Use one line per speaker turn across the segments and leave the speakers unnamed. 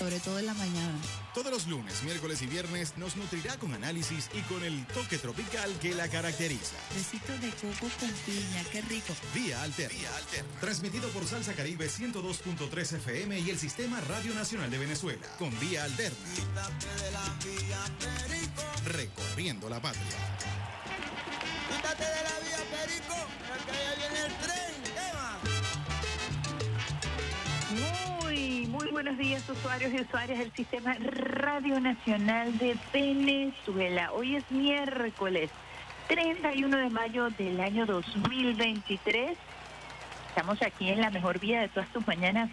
sobre todo en la mañana.
Todos los lunes, miércoles y viernes nos nutrirá con análisis y con el toque tropical que la caracteriza.
Besitos de coco con piña, qué rico.
Vía Alter. Vía Alter. Transmitido por Salsa Caribe 102.3 FM y el Sistema Radio Nacional de Venezuela. Con Vía Alterna. Recorriendo la patria.
Quítate de la vía Perico, porque allá viene el tren.
Muy, buenos días usuarios y usuarias del Sistema Radio Nacional de Venezuela. Hoy es miércoles 31 de mayo del año 2023. Estamos aquí en la mejor vía de todas tus mañanas,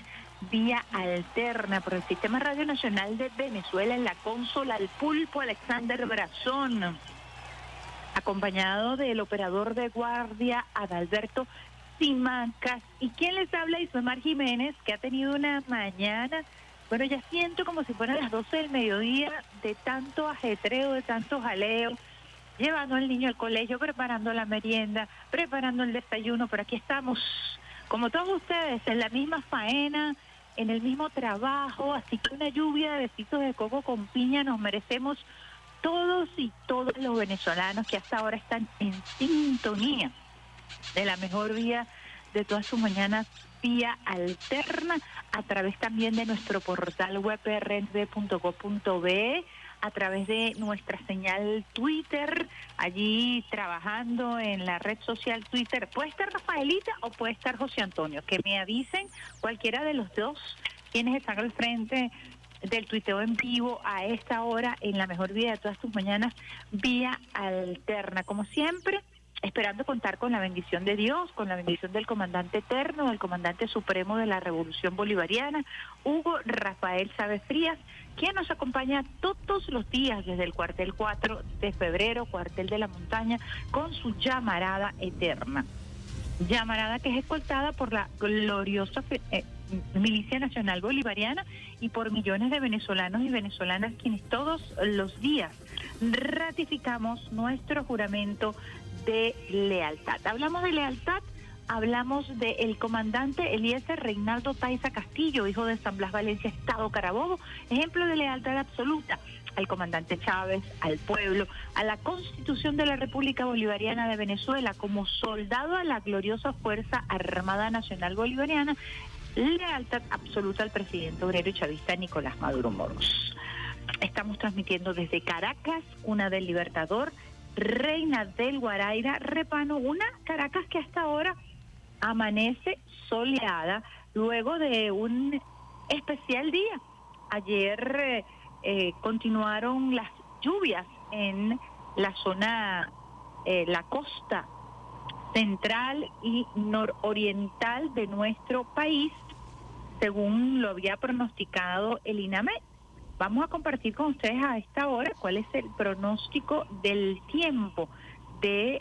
vía alterna por el Sistema Radio Nacional de Venezuela en la consola al pulpo Alexander Brazón, acompañado del operador de guardia Adalberto Simancas. ¿Y quién les habla? Isomar Jiménez, que ha tenido una mañana, bueno, ya siento como si fueran las 12 del mediodía de tanto ajetreo, de tanto jaleo, llevando al niño al colegio, preparando la merienda, preparando el desayuno, pero aquí estamos, como todos ustedes, en la misma faena, en el mismo trabajo, así que una lluvia de besitos de coco con piña nos merecemos todos y todos los venezolanos que hasta ahora están en sintonía de la mejor vía de todas sus mañanas vía alterna a través también de nuestro portal web rnd.go.be a través de nuestra señal Twitter, allí trabajando en la red social Twitter. Puede estar Rafaelita o puede estar José Antonio, que me avisen cualquiera de los dos quienes están al frente del tuiteo en vivo a esta hora en la mejor vía de todas sus mañanas vía alterna. Como siempre, esperando contar con la bendición de Dios, con la bendición del comandante eterno, del comandante supremo de la Revolución Bolivariana, Hugo Rafael Chávez Frías, quien nos acompaña todos los días desde el cuartel 4 de febrero, cuartel de la montaña, con su llamarada eterna. Llamarada que es escoltada por la gloriosa eh, Milicia Nacional Bolivariana y por millones de venezolanos y venezolanas quienes todos los días ratificamos nuestro juramento de lealtad. Hablamos de lealtad, hablamos del comandante Eliezer Reinaldo Taiza Castillo, hijo de San Blas Valencia, Estado Carabobo, ejemplo de lealtad absoluta al comandante Chávez, al pueblo, a la constitución de la República Bolivariana de Venezuela, como soldado a la gloriosa Fuerza Armada Nacional Bolivariana, lealtad absoluta al presidente obrero chavista Nicolás Maduro Moros. Estamos transmitiendo desde Caracas, una del Libertador, Reina del Guaraira, Repano, una Caracas que hasta ahora amanece soleada luego de un especial día. Ayer eh, eh, continuaron las lluvias en la zona, eh, la costa central y nororiental de nuestro país, según lo había pronosticado el INAME. Vamos a compartir con ustedes a esta hora cuál es el pronóstico del tiempo del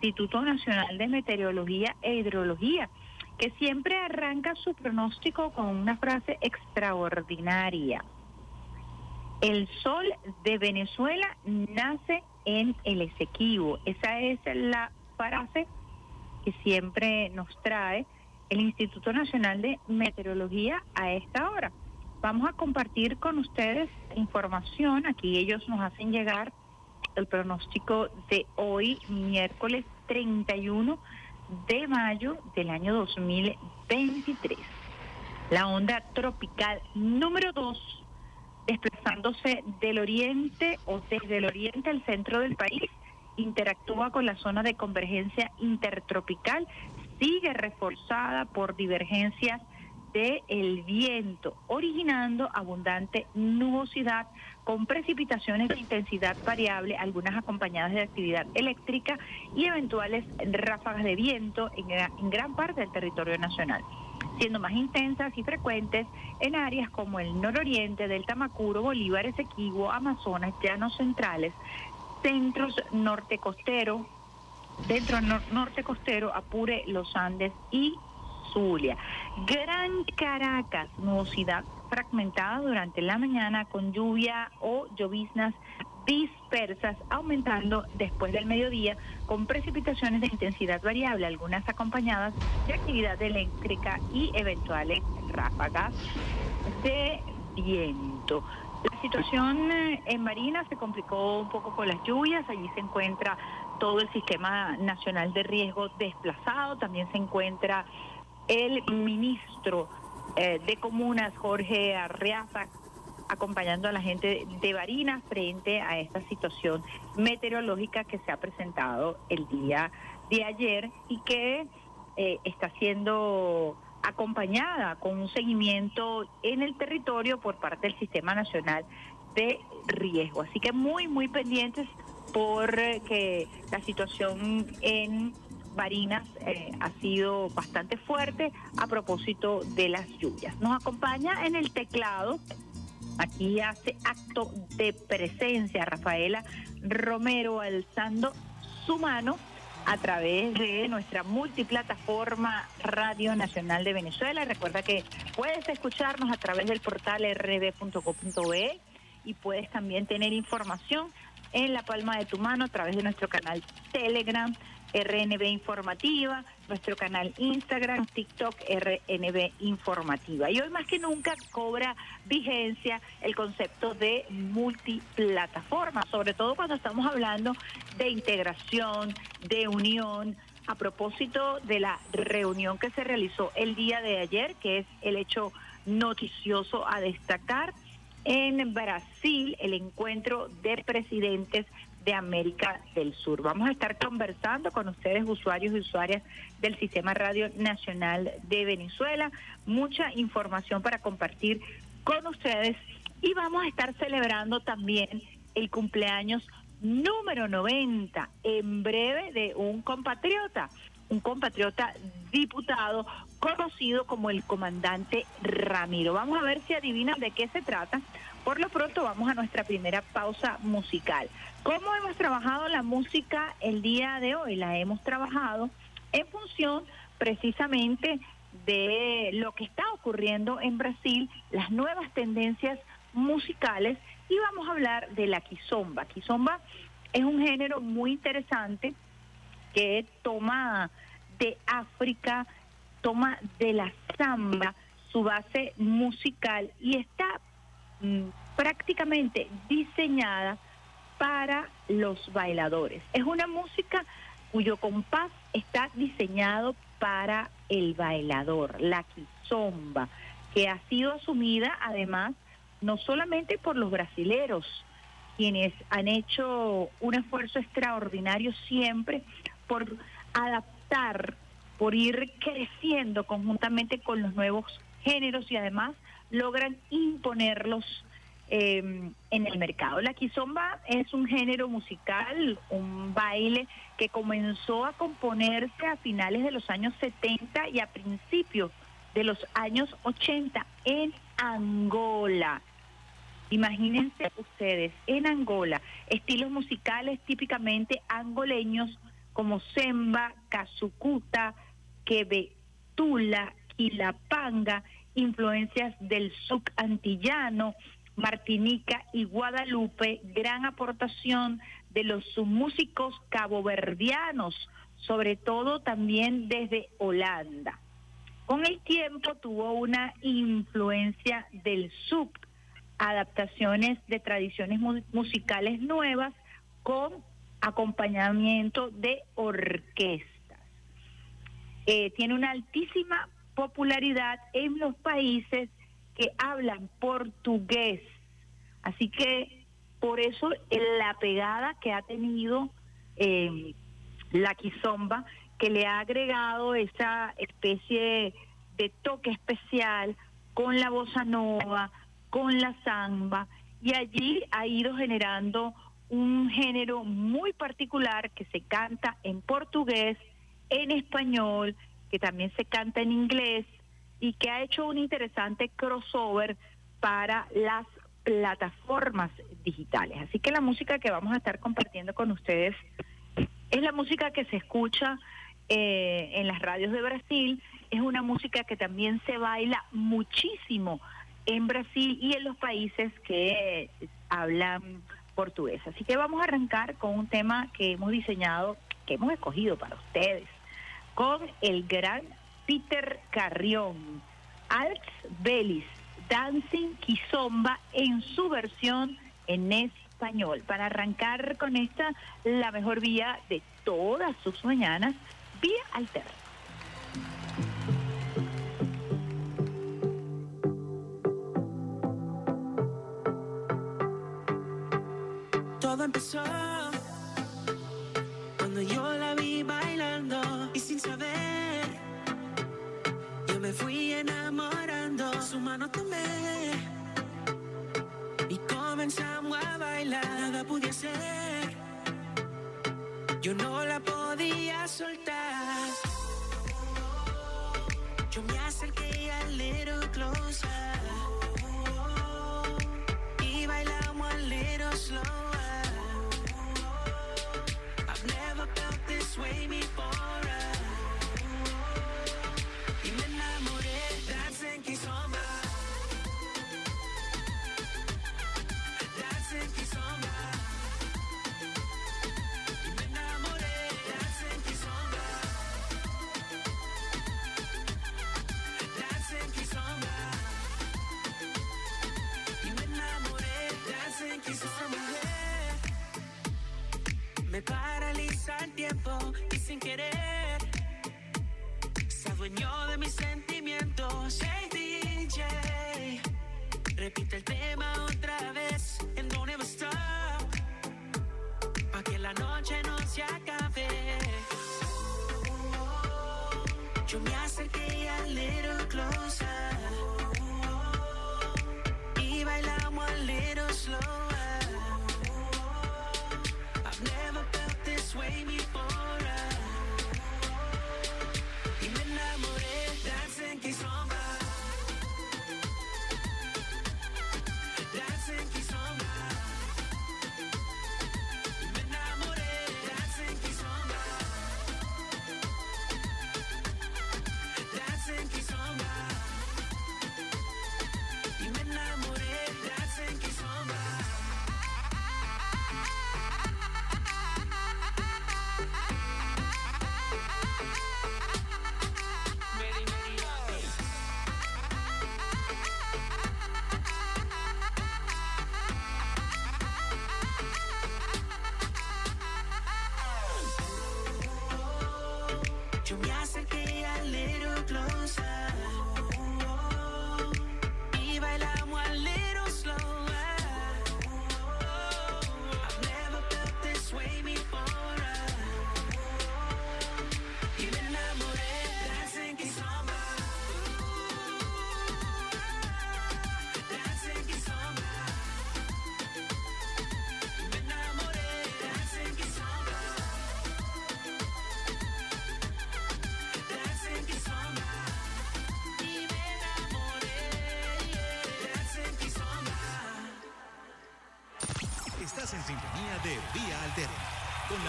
Instituto Nacional de Meteorología e Hidrología, que siempre arranca su pronóstico con una frase extraordinaria. El sol de Venezuela nace en el Esequibo. Esa es la frase que siempre nos trae el Instituto Nacional de Meteorología a esta hora. Vamos a compartir con ustedes información. Aquí ellos nos hacen llegar el pronóstico de hoy, miércoles 31 de mayo del año 2023. La onda tropical número 2, desplazándose del oriente o desde el oriente al centro del país, interactúa con la zona de convergencia intertropical, sigue reforzada por divergencias del el viento, originando abundante nubosidad con precipitaciones de intensidad variable, algunas acompañadas de actividad eléctrica y eventuales ráfagas de viento en, gran parte del territorio nacional. siendo más intensas y frecuentes en áreas como el nororiente del Tamacuro, Bolívar, Esequibo, Amazonas, Llanos Centrales, centros norte costero, centro norte costero, Apure, Los Andes y Zulia. Gran Caracas, nubosidad fragmentada durante la mañana con lluvia o lloviznas dispersas, aumentando después del mediodía con precipitaciones de intensidad variable, algunas acompañadas de actividad eléctrica y eventuales ráfagas de viento. La situación eh, en Marina se complicó un poco con las lluvias, allí se encuentra todo el sistema nacional de riesgo desplazado, también se encuentra el ministro eh, de Comunas, Jorge Arreaza, acompañando a la gente de Barinas frente a esta situación meteorológica que se ha presentado el día de ayer y que eh, está siendo acompañada con un seguimiento en el territorio por parte del Sistema Nacional de Riesgo. Así que muy, muy pendientes por que la situación en Barinas eh, ha sido bastante fuerte a propósito de las lluvias. Nos acompaña en el teclado, aquí hace acto de presencia Rafaela Romero alzando su mano a través de nuestra multiplataforma Radio Nacional de Venezuela. Recuerda que puedes escucharnos a través del portal rb.co.be y puedes también tener información en la palma de tu mano a través de nuestro canal Telegram RNB Informativa, nuestro canal Instagram, TikTok RNB Informativa. Y hoy más que nunca cobra vigencia el concepto de multiplataforma, sobre todo cuando estamos hablando de integración, de unión, a propósito de la reunión que se realizó el día de ayer, que es el hecho noticioso a destacar en Brasil, el encuentro de presidentes de América del Sur. Vamos a estar conversando con ustedes, usuarios y usuarias del Sistema Radio Nacional de Venezuela. Mucha información para compartir con ustedes y vamos a estar celebrando también el cumpleaños número 90 en breve de un compatriota, un compatriota diputado conocido como el comandante Ramiro. Vamos a ver si adivinan de qué se trata. Por lo pronto vamos a nuestra primera pausa musical. ¿Cómo hemos trabajado la música el día de hoy? La hemos trabajado en función precisamente de lo que está ocurriendo en Brasil, las nuevas tendencias musicales y vamos a hablar de la kizomba. Kizomba es un género muy interesante que toma de África, toma de la samba su base musical y está mm, prácticamente diseñada para los bailadores. Es una música cuyo compás está diseñado para el bailador, la kizomba, que ha sido asumida además no solamente por los brasileros, quienes han hecho un esfuerzo extraordinario siempre por adaptar, por ir creciendo conjuntamente con los nuevos géneros y además logran imponerlos eh, en el mercado. La kizomba es un género musical, un baile que comenzó a componerse a finales de los años 70 y a principios de los años 80 en Angola. Imagínense ustedes, en Angola, estilos musicales típicamente angoleños como semba, casucuta, quebetula, quilapanga, influencias del sub antillano, Martinica y Guadalupe, gran aportación de los músicos caboverdianos, sobre todo también desde Holanda. Con el tiempo tuvo una influencia del sub, adaptaciones de tradiciones musicales nuevas con acompañamiento de orquestas. Eh, tiene una altísima popularidad en los países que hablan portugués. Así que por eso la pegada que ha tenido eh, la quizomba, que le ha agregado esa especie de toque especial con la bossa nova, con la samba, y allí ha ido generando un género muy particular que se canta en portugués, en español, que también se canta en inglés, y que ha hecho un interesante crossover para las plataformas digitales. Así que la música que vamos a estar compartiendo con ustedes es la música que se escucha eh, en las radios de Brasil, es una música que también se baila muchísimo en Brasil y en los países que hablan portugués. Así que vamos a arrancar con un tema que hemos diseñado, que hemos escogido para ustedes, con el gran Peter Carrión, Alts Belis, Dancing Kizomba en su versión en español. Para arrancar con esta, la mejor vía de todas sus mañanas, vía alterna.
Todo empezó cuando yo la vi bailando y sin saber, yo me fui enamorando. Su mano tomé y comenzamos a bailar. Nada pude hacer, yo no la podía soltar. Yo me acerqué a little closer y bailamos a little slower. Felt this way before. Y me enamoré, dancing kizomba. Dancing kizomba. Y me enamoré, dancing kizomba. Dancing kizomba. Y me enamoré, dancing kizomba. Me paraliza el tiempo y sin querer se adueñó de mis sentimientos. Hey DJ, repite el tema otra vez and don't ever stop. Pa' que la noche no se acabe. Yo me acerqué a little closer y bailamos a little slower. sway me
for us.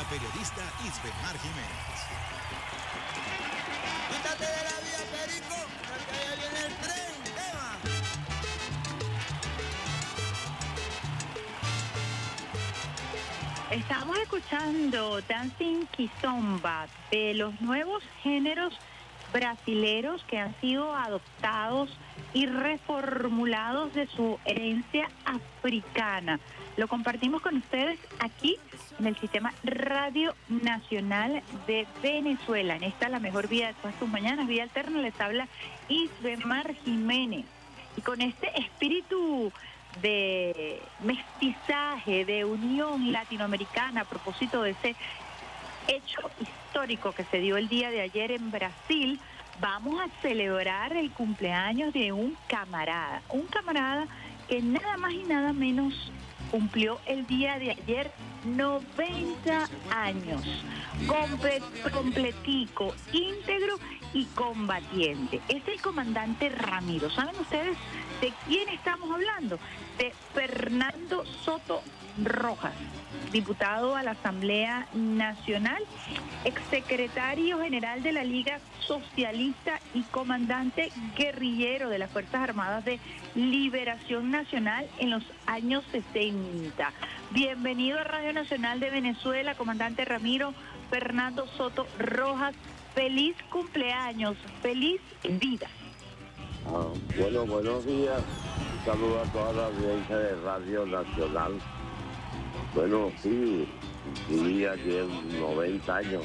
Periodista Isbemar Jiménez.
Estamos escuchando Dancing Kizomba de los nuevos géneros brasileros que han sido adoptados y reformulados de su herencia africana. Lo compartimos con ustedes aquí en el sistema Radio Nacional de Venezuela. En esta la mejor vida de todas tus mañanas, Vida Alterna, les habla Isbemar Jiménez. Y con este espíritu de mestizaje, de unión latinoamericana a propósito de ese hecho histórico que se dio el día de ayer en Brasil, vamos a celebrar el cumpleaños de un camarada, un camarada que nada más y nada menos cumplió el día de ayer 90 años, Comple- completico, íntegro y combatiente. Es el comandante Ramiro. ¿Saben ustedes de quién estamos hablando? De Fernando Soto Rojas, diputado a la Asamblea Nacional, exsecretario general de la Liga Socialista y comandante guerrillero de las Fuerzas Armadas de Liberación Nacional en los años 60. Bienvenido a Radio Nacional de Venezuela, comandante Ramiro Fernando Soto Rojas. Feliz cumpleaños, feliz vida.
Ah, bueno, buenos días. Un saludo a toda la audiencia de Radio Nacional. Bueno, sí, viví ayer 90 años.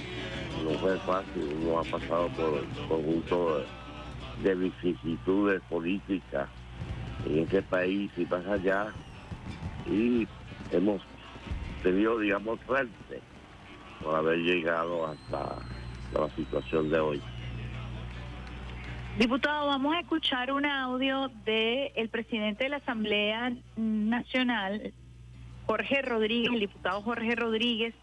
No fue fácil, uno ha pasado por un conjunto de vicisitudes políticas en este país y más allá. Y hemos tenido, digamos, suerte por haber llegado hasta la situación de hoy.
Diputado, vamos a escuchar un audio del el presidente de la Asamblea Nacional, Jorge Rodríguez, el diputado Jorge Rodríguez.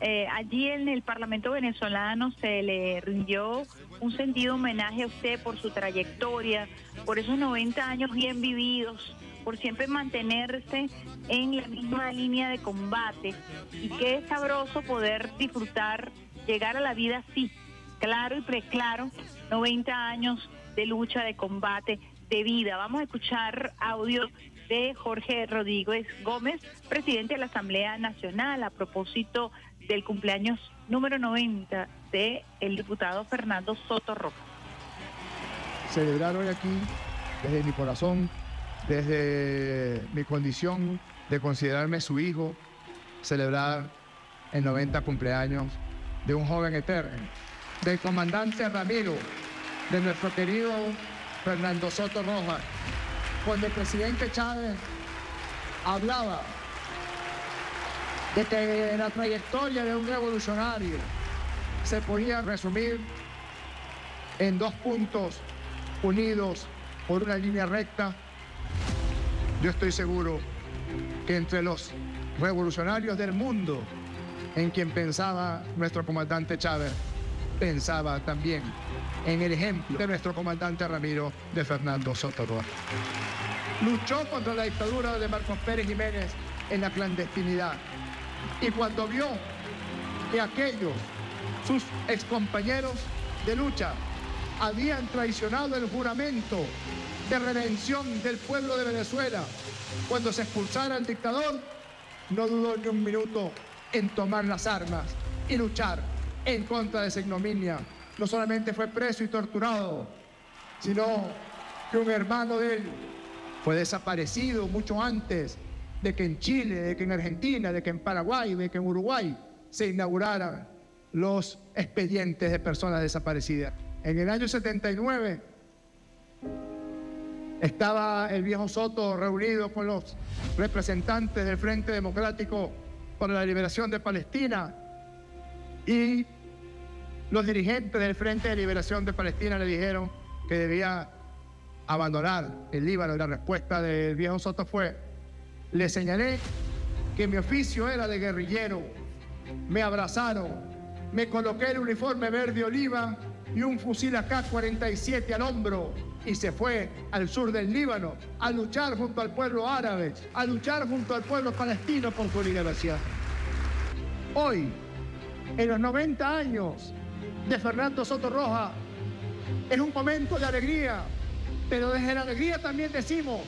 Eh, allí en el Parlamento venezolano se le rindió un sentido homenaje a usted por su trayectoria, por esos 90 años bien vividos, por siempre mantenerse en la misma línea de combate. Y qué sabroso poder disfrutar, llegar a la vida así, claro y preclaro, 90 años de lucha, de combate, de vida. Vamos a escuchar audio de Jorge Rodríguez Gómez, presidente de la Asamblea Nacional, a propósito del cumpleaños número 90 de el diputado Fernando Soto Rojas.
Celebrar hoy aquí, desde mi corazón, desde mi condición de considerarme su hijo, celebrar el 90 cumpleaños de un joven eterno, del comandante Ramiro, de nuestro querido Fernando Soto Rojas, cuando el presidente Chávez hablaba de que la trayectoria de un revolucionario se podía resumir en dos puntos unidos por una línea recta, yo estoy seguro que entre los revolucionarios del mundo en quien pensaba nuestro comandante Chávez, pensaba también en el ejemplo de nuestro comandante Ramiro de Fernando Soto Rojas. Luchó contra la dictadura de Marcos Pérez Jiménez en la clandestinidad. Y cuando vio que aquellos, sus excompañeros de lucha, habían traicionado el juramento de redención del pueblo de Venezuela cuando se expulsara al dictador, no dudó ni un minuto en tomar las armas y luchar en contra de esa ignominia. No solamente fue preso y torturado, sino que un hermano de él fue desaparecido mucho antes de que en Chile, de que en Argentina, de que en Paraguay, de que en Uruguay se inauguraran los expedientes de personas desaparecidas. En el año 79 estaba el viejo Soto reunido con los representantes del Frente Democrático para la Liberación de Palestina y los dirigentes del Frente de Liberación de Palestina le dijeron que debía abandonar el Líbano y la respuesta del viejo Soto fue, le señalé que mi oficio era de guerrillero, me abrazaron, me coloqué el uniforme verde oliva y un fusil AK-47 al hombro y se fue al sur del Líbano a luchar junto al pueblo árabe, a luchar junto al pueblo palestino por su liberación. Hoy, en los 90 años de Fernando Soto Roja, es un momento de alegría, pero desde la alegría también decimos,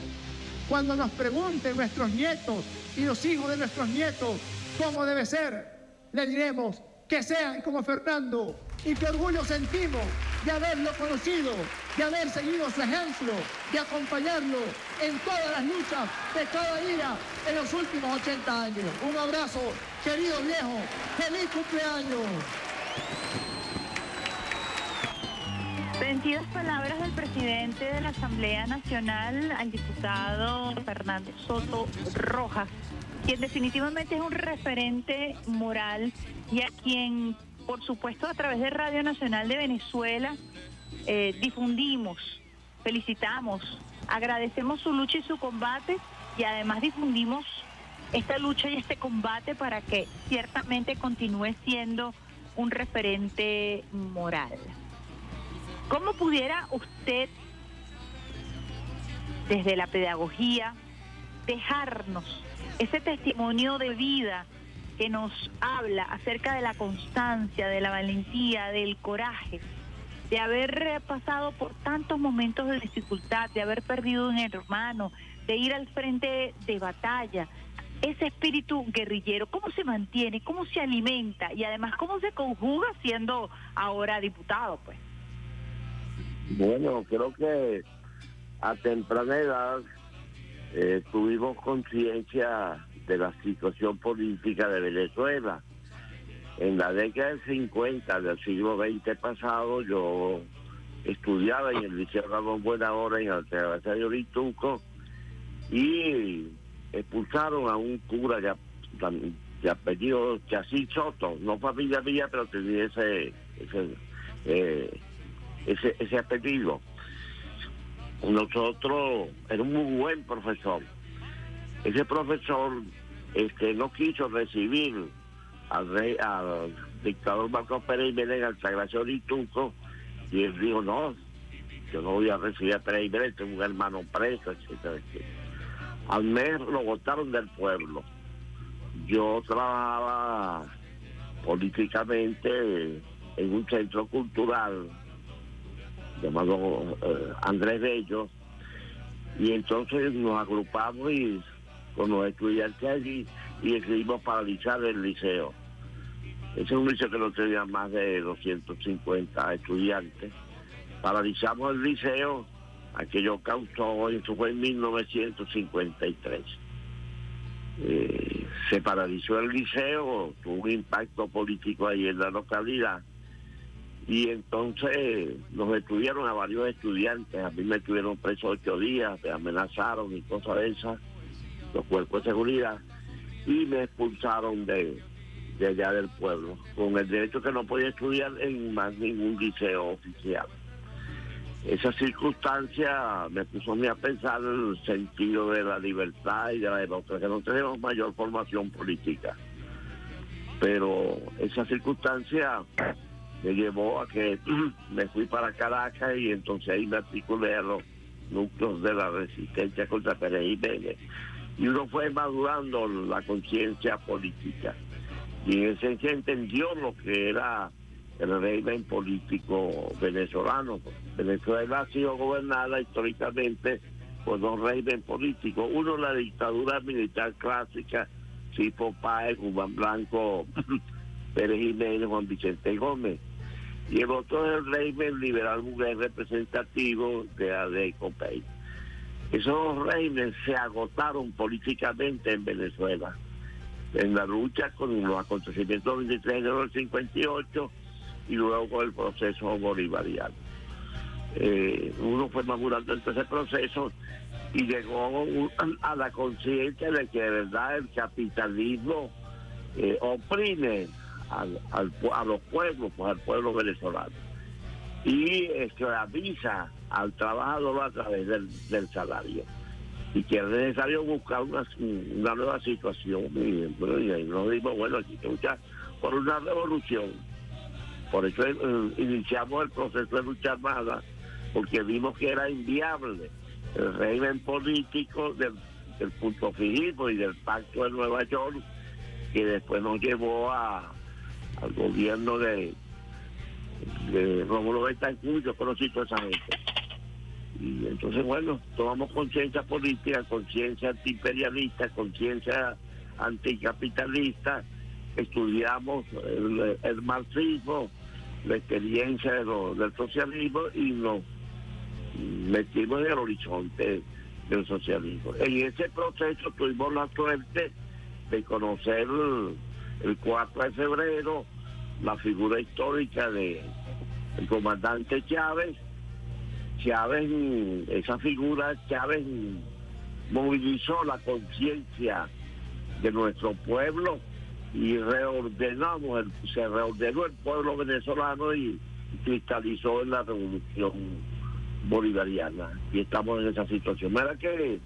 cuando nos pregunten nuestros nietos y los hijos de nuestros nietos cómo debe ser, le diremos que sean como Fernando y qué orgullo sentimos de haberlo conocido, de haber seguido su ejemplo, de acompañarlo en todas las luchas de cada día en los últimos 80 años. Un abrazo, querido viejo, feliz cumpleaños.
Sentidas palabras del presidente de la Asamblea Nacional, al diputado Fernando Soto Rojas, quien definitivamente es un referente moral y a quien, por supuesto, a través de Radio Nacional de Venezuela, eh, difundimos, felicitamos, agradecemos su lucha y su combate y además difundimos esta lucha y este combate para que ciertamente continúe siendo un referente moral. ¿Cómo pudiera usted, desde la pedagogía, dejarnos ese testimonio de vida que nos habla acerca de la constancia, de la valentía, del coraje, de haber pasado por tantos momentos de dificultad, de haber perdido un hermano, de ir al frente de batalla, ese espíritu guerrillero, ¿cómo se mantiene? ¿Cómo se alimenta? Y además, ¿cómo se conjuga siendo ahora diputado? pues?
Bueno, creo que a temprana edad eh, tuvimos conciencia de la situación política de Venezuela. En la década del 50 del siglo XX pasado, yo estudiaba en el Liceo Ramón Buena Hora en el de Orituco y expulsaron a un cura de, apellido Chasí Soto, no familia mía, pero tenía ese ese, eh, ese, apellido. Nosotros, era un muy buen profesor. Ese profesor este, no quiso recibir al rey, al dictador Marcos Pérez Jiménez, al Sagracio Lituco, y él dijo, no, yo no voy a recibir a Pérez Jiménez, tengo un hermano preso, etcétera, etcétera. Al mes lo votaron del pueblo. Yo trabajaba políticamente en un centro cultural llamado eh, Andrés Bello, y entonces nos agrupamos y con los estudiantes allí y decidimos paralizar el liceo. Ese es un liceo que no tenía más de 250 estudiantes. Paralizamos el liceo aquello causó, eso fue en 1953. Eh, se paralizó el liceo, tuvo un impacto político ahí en la localidad y entonces nos detuvieron a varios estudiantes, a mí me tuvieron preso ocho días, me amenazaron y cosas de esas, los cuerpos de seguridad, y me expulsaron de, de allá del pueblo, con el derecho que no podía estudiar en más ningún liceo oficial esa circunstancia me puso a mí a pensar en el sentido de la libertad y de la democracia, que no tenemos mayor formación política. Pero esa circunstancia me llevó a que me fui para Caracas y entonces ahí me articulé a los núcleos de la resistencia contra Pérez Jiménez. Y uno fue madurando la conciencia política. Y en ese entendió lo que era el régimen político venezolano. Venezuela ha sido gobernada históricamente por dos regímenes políticos. Uno la dictadura militar clásica, tipo Páez, Juan Blanco, Pérez Jiménez, Juan Vicente Gómez. Y el otro es el régimen liberal mujer representativo de Adeco Pay. Esos regímenes se agotaron políticamente en Venezuela. En la lucha con los acontecimientos del 23 de enero del 58 y luego el proceso bolivariano. Eh, uno fue madurando en ese proceso y llegó a la conciencia de que de verdad el capitalismo eh, oprime al, a los pueblos, pues al pueblo venezolano, y esclaviza al trabajador a través del, salario. Y que es necesario buscar una, una nueva situación. Y, nos dimos, bueno, aquí que luchar por una revolución por eso eh, iniciamos el proceso de lucha armada, porque vimos que era inviable el régimen político del, punto fijismo y del pacto de Nueva York, que después nos llevó a, al gobierno de, de Rómulo Betancourt, yo conocí toda esa gente. Y entonces, bueno, tomamos conciencia política, conciencia antiimperialista, conciencia anticapitalista, estudiamos el, marxismo, la experiencia del socialismo y nos metimos en el horizonte del socialismo. En ese proceso tuvimos la suerte de conocer el, 4 de febrero la figura histórica de el comandante Chávez. Chávez, esa figura, Chávez movilizó la conciencia de nuestro pueblo y reordenamos, el, se reordenó el pueblo venezolano y cristalizó en la revolución bolivariana y estamos en esa situación. Mira que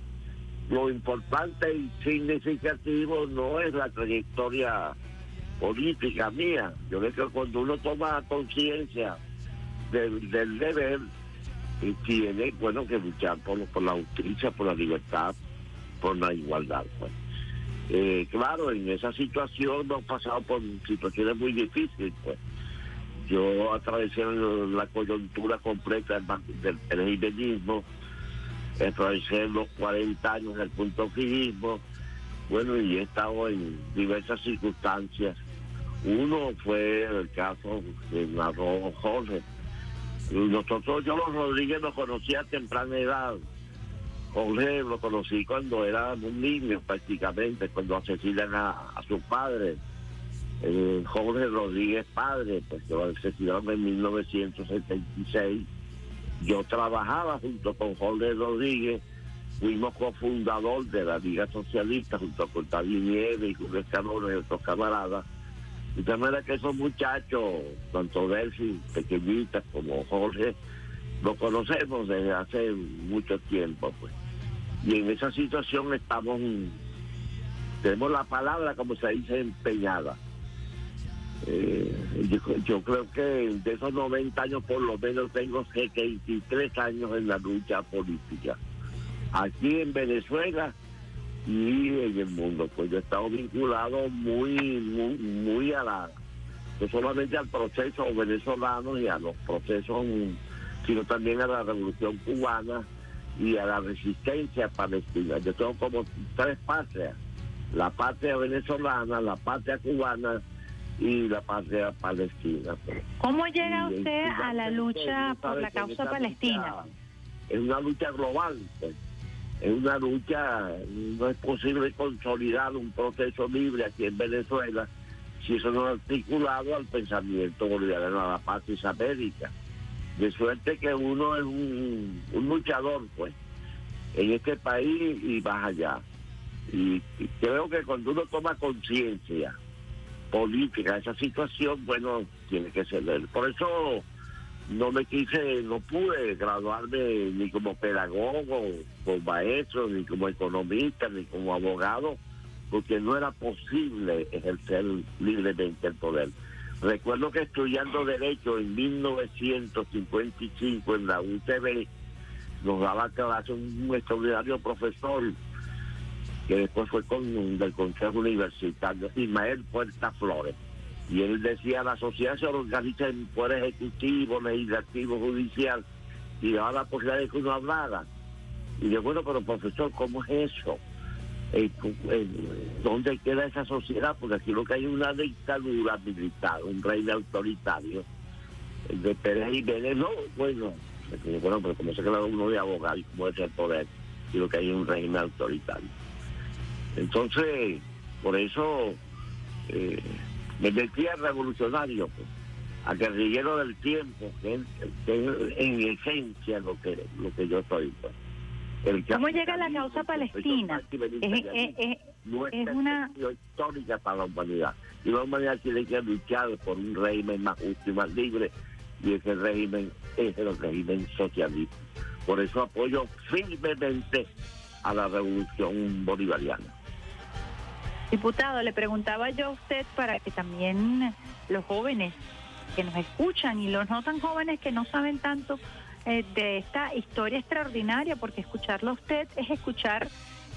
lo importante y significativo no es la trayectoria política mía. Yo creo que cuando uno toma conciencia del, del deber y tiene, bueno, que luchar por, por la justicia, por la libertad, por la igualdad. Pues. Eh, claro, en esa situación hemos pasado por situaciones muy difíciles. Pues. Yo atravesé la coyuntura completa del, del atravesé los 40 años del punto fijismo, bueno, y he estado en diversas circunstancias. Uno fue el caso de narró Jorge. Nosotros, yo los Rodríguez lo conocí a temprana edad. Jorge lo conocí cuando era un niño prácticamente, cuando asesinan a, su padre. Eh, Jorge Rodríguez padre, pues lo asesinaron en 1976. Yo trabajaba junto con Jorge Rodríguez fuimos cofundador de la Liga Socialista junto con David Nieves y Julio Escalona y otros camaradas. De manera que esos muchachos, tanto Delphi, pequeñitas como Jorge, lo conocemos desde hace mucho tiempo. pues Y en esa situación estamos, tenemos la palabra, como se dice, empeñada. Eh, yo, creo que de esos 90 años por lo menos tengo 73 años en la lucha política aquí en Venezuela y en el mundo. Pues yo he estado vinculado muy, muy, muy a la, no solamente al proceso venezolano y a los procesos, sino también a la revolución cubana y a la resistencia palestina. Yo tengo como tres patrias, la patria venezolana, la patria cubana y la patria palestina.
¿Cómo llega usted a la lucha por la causa palestina?
es una lucha global. Pues es una lucha, no es posible consolidar un proceso libre aquí en Venezuela si eso no es articulado al pensamiento bolivariano, a la paz América. De suerte que uno es un, luchador, pues, en este país y más allá. Y, creo que cuando uno toma conciencia política de esa situación, bueno, tiene que ceder. Por eso no me quise, no pude graduarme ni como pedagogo, como maestro, ni como economista, ni como abogado, porque no era posible ejercer libremente el poder. Recuerdo que estudiando Derecho en 1955 en la UTB, nos daba clase un extraordinario profesor, que después fue con del Consejo Universitario, Ismael Puerta Flores y él decía, la sociedad se organiza en poder ejecutivo, legislativo, judicial, y daba la posibilidad de que uno hablara. Y yo, bueno, pero profesor, ¿cómo es eso? Eh, eh, ¿Dónde queda esa sociedad? Porque aquí lo que hay es una dictadura militar, un rey autoritario. El de Pérez y no, bueno, bueno, pero como se queda uno de abogado y cómo es el poder, y lo que hay es un régimen autoritario. Entonces, por eso... Eh, me metía revolucionario, pues, a guerrillero del tiempo, que es, en esencia lo que, lo que yo soy. Pues.
¿Cómo llega la causa palestina? Es, una
histórica para la humanidad. Y la humanidad tiene que luchar por un régimen más justo y más libre, y ese régimen es el régimen socialista. Por eso apoyo firmemente a la revolución bolivariana.
Diputado, le preguntaba yo a usted para que también los jóvenes que nos escuchan y los no tan jóvenes que no saben tanto eh, de esta historia extraordinaria, porque escucharlo a usted es escuchar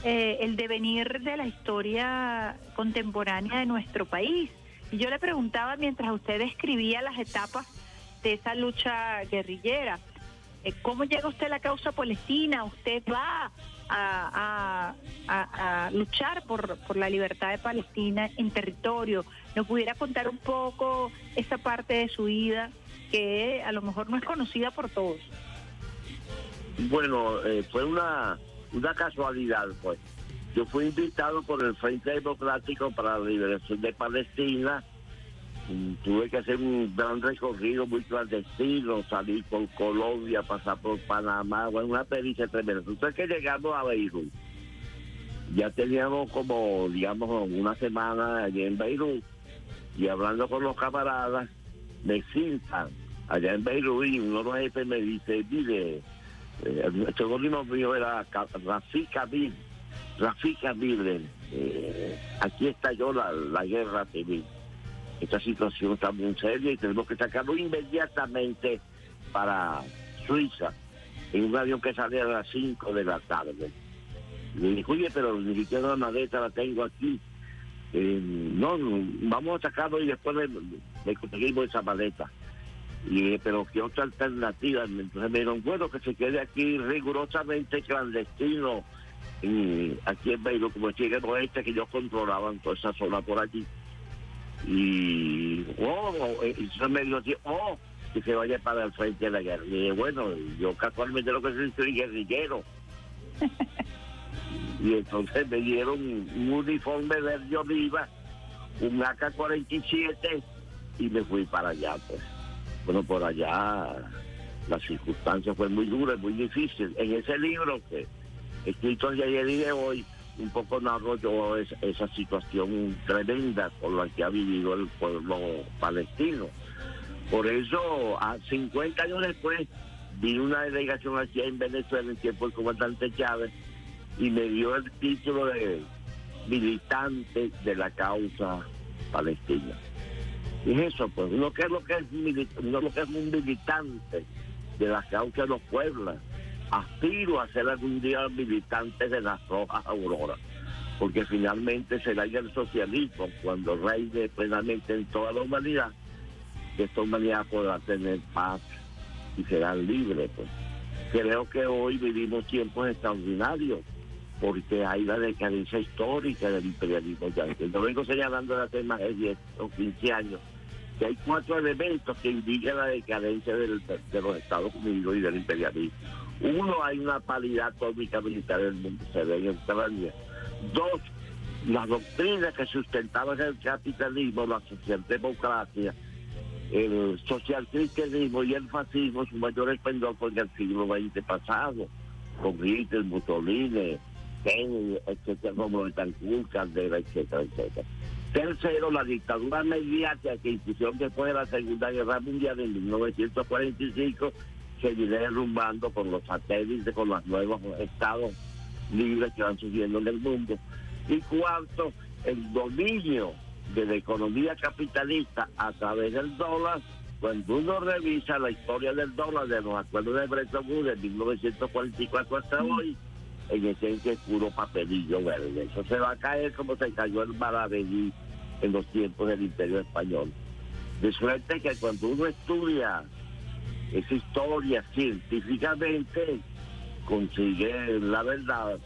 eh, el devenir de la historia contemporánea de nuestro país. Y yo le preguntaba mientras usted escribía las etapas de esa lucha guerrillera, eh, ¿cómo llega usted a la causa palestina? ¿Usted va a, luchar por, por la libertad de Palestina en territorio. ¿Nos pudiera contar un poco esa parte de su vida que a lo mejor no es conocida por todos?
Bueno, eh, fue una, una casualidad, pues. Yo fui invitado por el Frente Democrático para la Liberación de Palestina tuve que hacer un gran recorrido muy clandestino, salir por Colombia, pasar por Panamá, bueno, una pericia tremenda. Entonces que llegamos a Beirut. Ya teníamos como, digamos, una semana allí en Beirut y hablando con los camaradas, me citan allá en Beirut uno de los jefes me dice, mire, eh, el seudónimo mío era Rafi Kabir, Rafi Kabir, eh, aquí estalló la, la guerra civil esta situación está muy seria y tenemos que sacarlo inmediatamente para Suiza en un avión que sale a las 5 de la tarde. Le dije, oye, pero ni siquiera la maleta la tengo aquí. Eh, no, vamos a sacarlo y después le, le conseguimos esa maleta. Y dije, pero ¿qué otra alternativa? Entonces me dijeron, bueno, que se quede aquí rigurosamente clandestino, aquí en Beirut, como decía el oeste, que ellos controlaban toda esa zona por allí. Y, oh, eh, se me dijo oh, que se vaya para el frente de la guerra. Y dije, bueno, yo casualmente lo que soy, soy guerrillero. y entonces me dieron un uniforme verde oliva, un AK-47 y me fui para allá, pues. Bueno, por allá la circunstancia fue muy dura, muy difícil. En ese libro que escrito de ayer y de hoy, un poco narro yo es- esa situación tremenda por la que ha vivido el pueblo palestino. Por eso, a 50 años después, vino una delegación aquí en Venezuela en tiempo del comandante Chávez y me dio el título de militante de la causa palestina. Es eso, pues, uno que es lo que es, lo que es un militante de la causa de los pueblos. Aspiro a ser algún día militante de las rojas auroras, porque finalmente será ya el socialismo cuando reine plenamente en toda la humanidad, que esta humanidad podrá tener paz y será libre. Pues. Creo que hoy vivimos tiempos extraordinarios, porque hay la decadencia histórica del imperialismo yanqui. Yo vengo señalando de hace más de 10 o 15 años que hay cuatro elementos que indican la decadencia del- de los Estados Unidos y del imperialismo. Uno, hay una paridad atómica militar en el mundo, se ve en Ucrania. Dos, las doctrinas que sustentaban el capitalismo, la socialdemocracia, el socialcristianismo y el fascismo, su mayor esplendor fue en el siglo XX pasado, con Hitler, Mussolini, etcétera, como Betancourt, Caldera, etcétera, etcétera. Tercero, la dictadura mediática que impusieron después de la Segunda Guerra Mundial en 1945 se viene derrumbando con los satélites, con los nuevos estados libres que van surgiendo en el mundo. Y cuarto, el dominio de la economía capitalista a través del dólar. Cuando uno revisa la historia del dólar de los acuerdos de Bretton Woods de 1944 hasta hoy, en esencia es puro papelillo verde. Eso se va a caer como se cayó el Maravedí en los tiempos del Imperio Español. De suerte que cuando uno estudia esa historia científicamente, consigue la verdad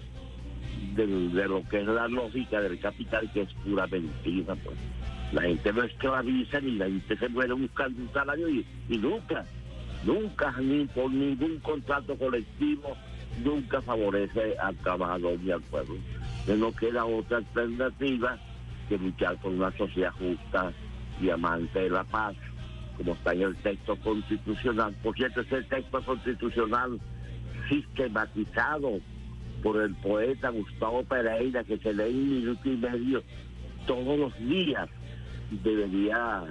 de, lo que es la lógica del capital, que es pura mentira. Pues. La gente no esclaviza ni la gente se muere buscando un salario y nunca, nunca, ni por ningún contrato colectivo, nunca favorece al trabajador ni al pueblo. Que no queda otra alternativa que luchar por una sociedad justa y amante de la paz, como está en el texto constitucional. Por cierto, ese texto constitucional sistematizado por el poeta Gustavo Pereira, que se lee un minuto y medio todos los días, debería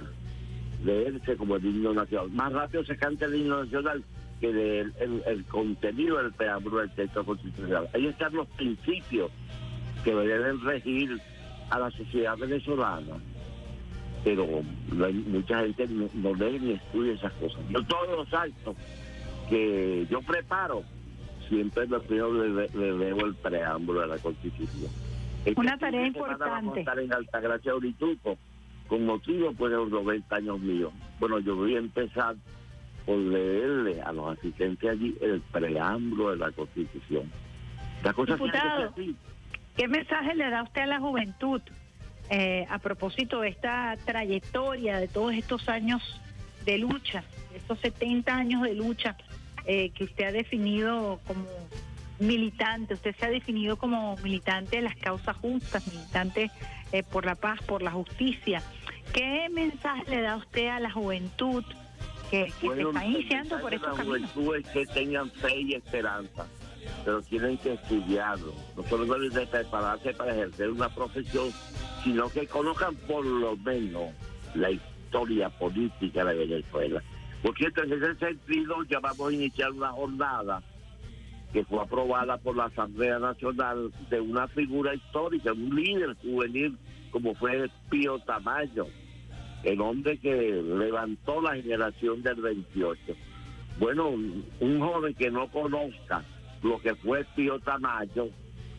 leerse como el himno nacional. Más rápido se canta el himno nacional que del- el, el contenido del preámbulo del texto constitucional. Ahí están los principios que deben regir a la sociedad venezolana. Pero la- mucha gente no, no lee ni estudia esas cosas. Yo todos los actos que yo preparo, siempre lo primero le, le leo el preámbulo de la Constitución. Este
Una tarea
Vamos a
importante.
estar en Altagracia, Orituco, con motivo pues, de los 90 años míos. Bueno, yo voy a empezar por leerle a los asistentes allí el preámbulo de la Constitución. La cosa que
Diputado. ¿Qué mensaje le da usted a la juventud eh, a propósito de esta trayectoria de todos estos años de lucha, estos 70 años de lucha eh, que usted ha definido como militante? Usted se ha definido como militante de las causas justas, militante eh, por la paz, por la justicia. ¿Qué mensaje le da usted a la juventud que, que
Bueno,
se está
el
iniciando por estos caminos?
es que tengan fe y esperanza, pero tienen que estudiarlo. No solo deben de prepararse para ejercer una profesión, sino que conozcan por lo menos la historia política de Venezuela. Por cierto, en ese sentido ya vamos a iniciar una jornada que fue aprobada por la Asamblea Nacional de una figura histórica, un líder juvenil como fue Pío Tamayo, el hombre que levantó la generación del 28. Bueno, un joven que no conozca lo que fue Pío Tamayo,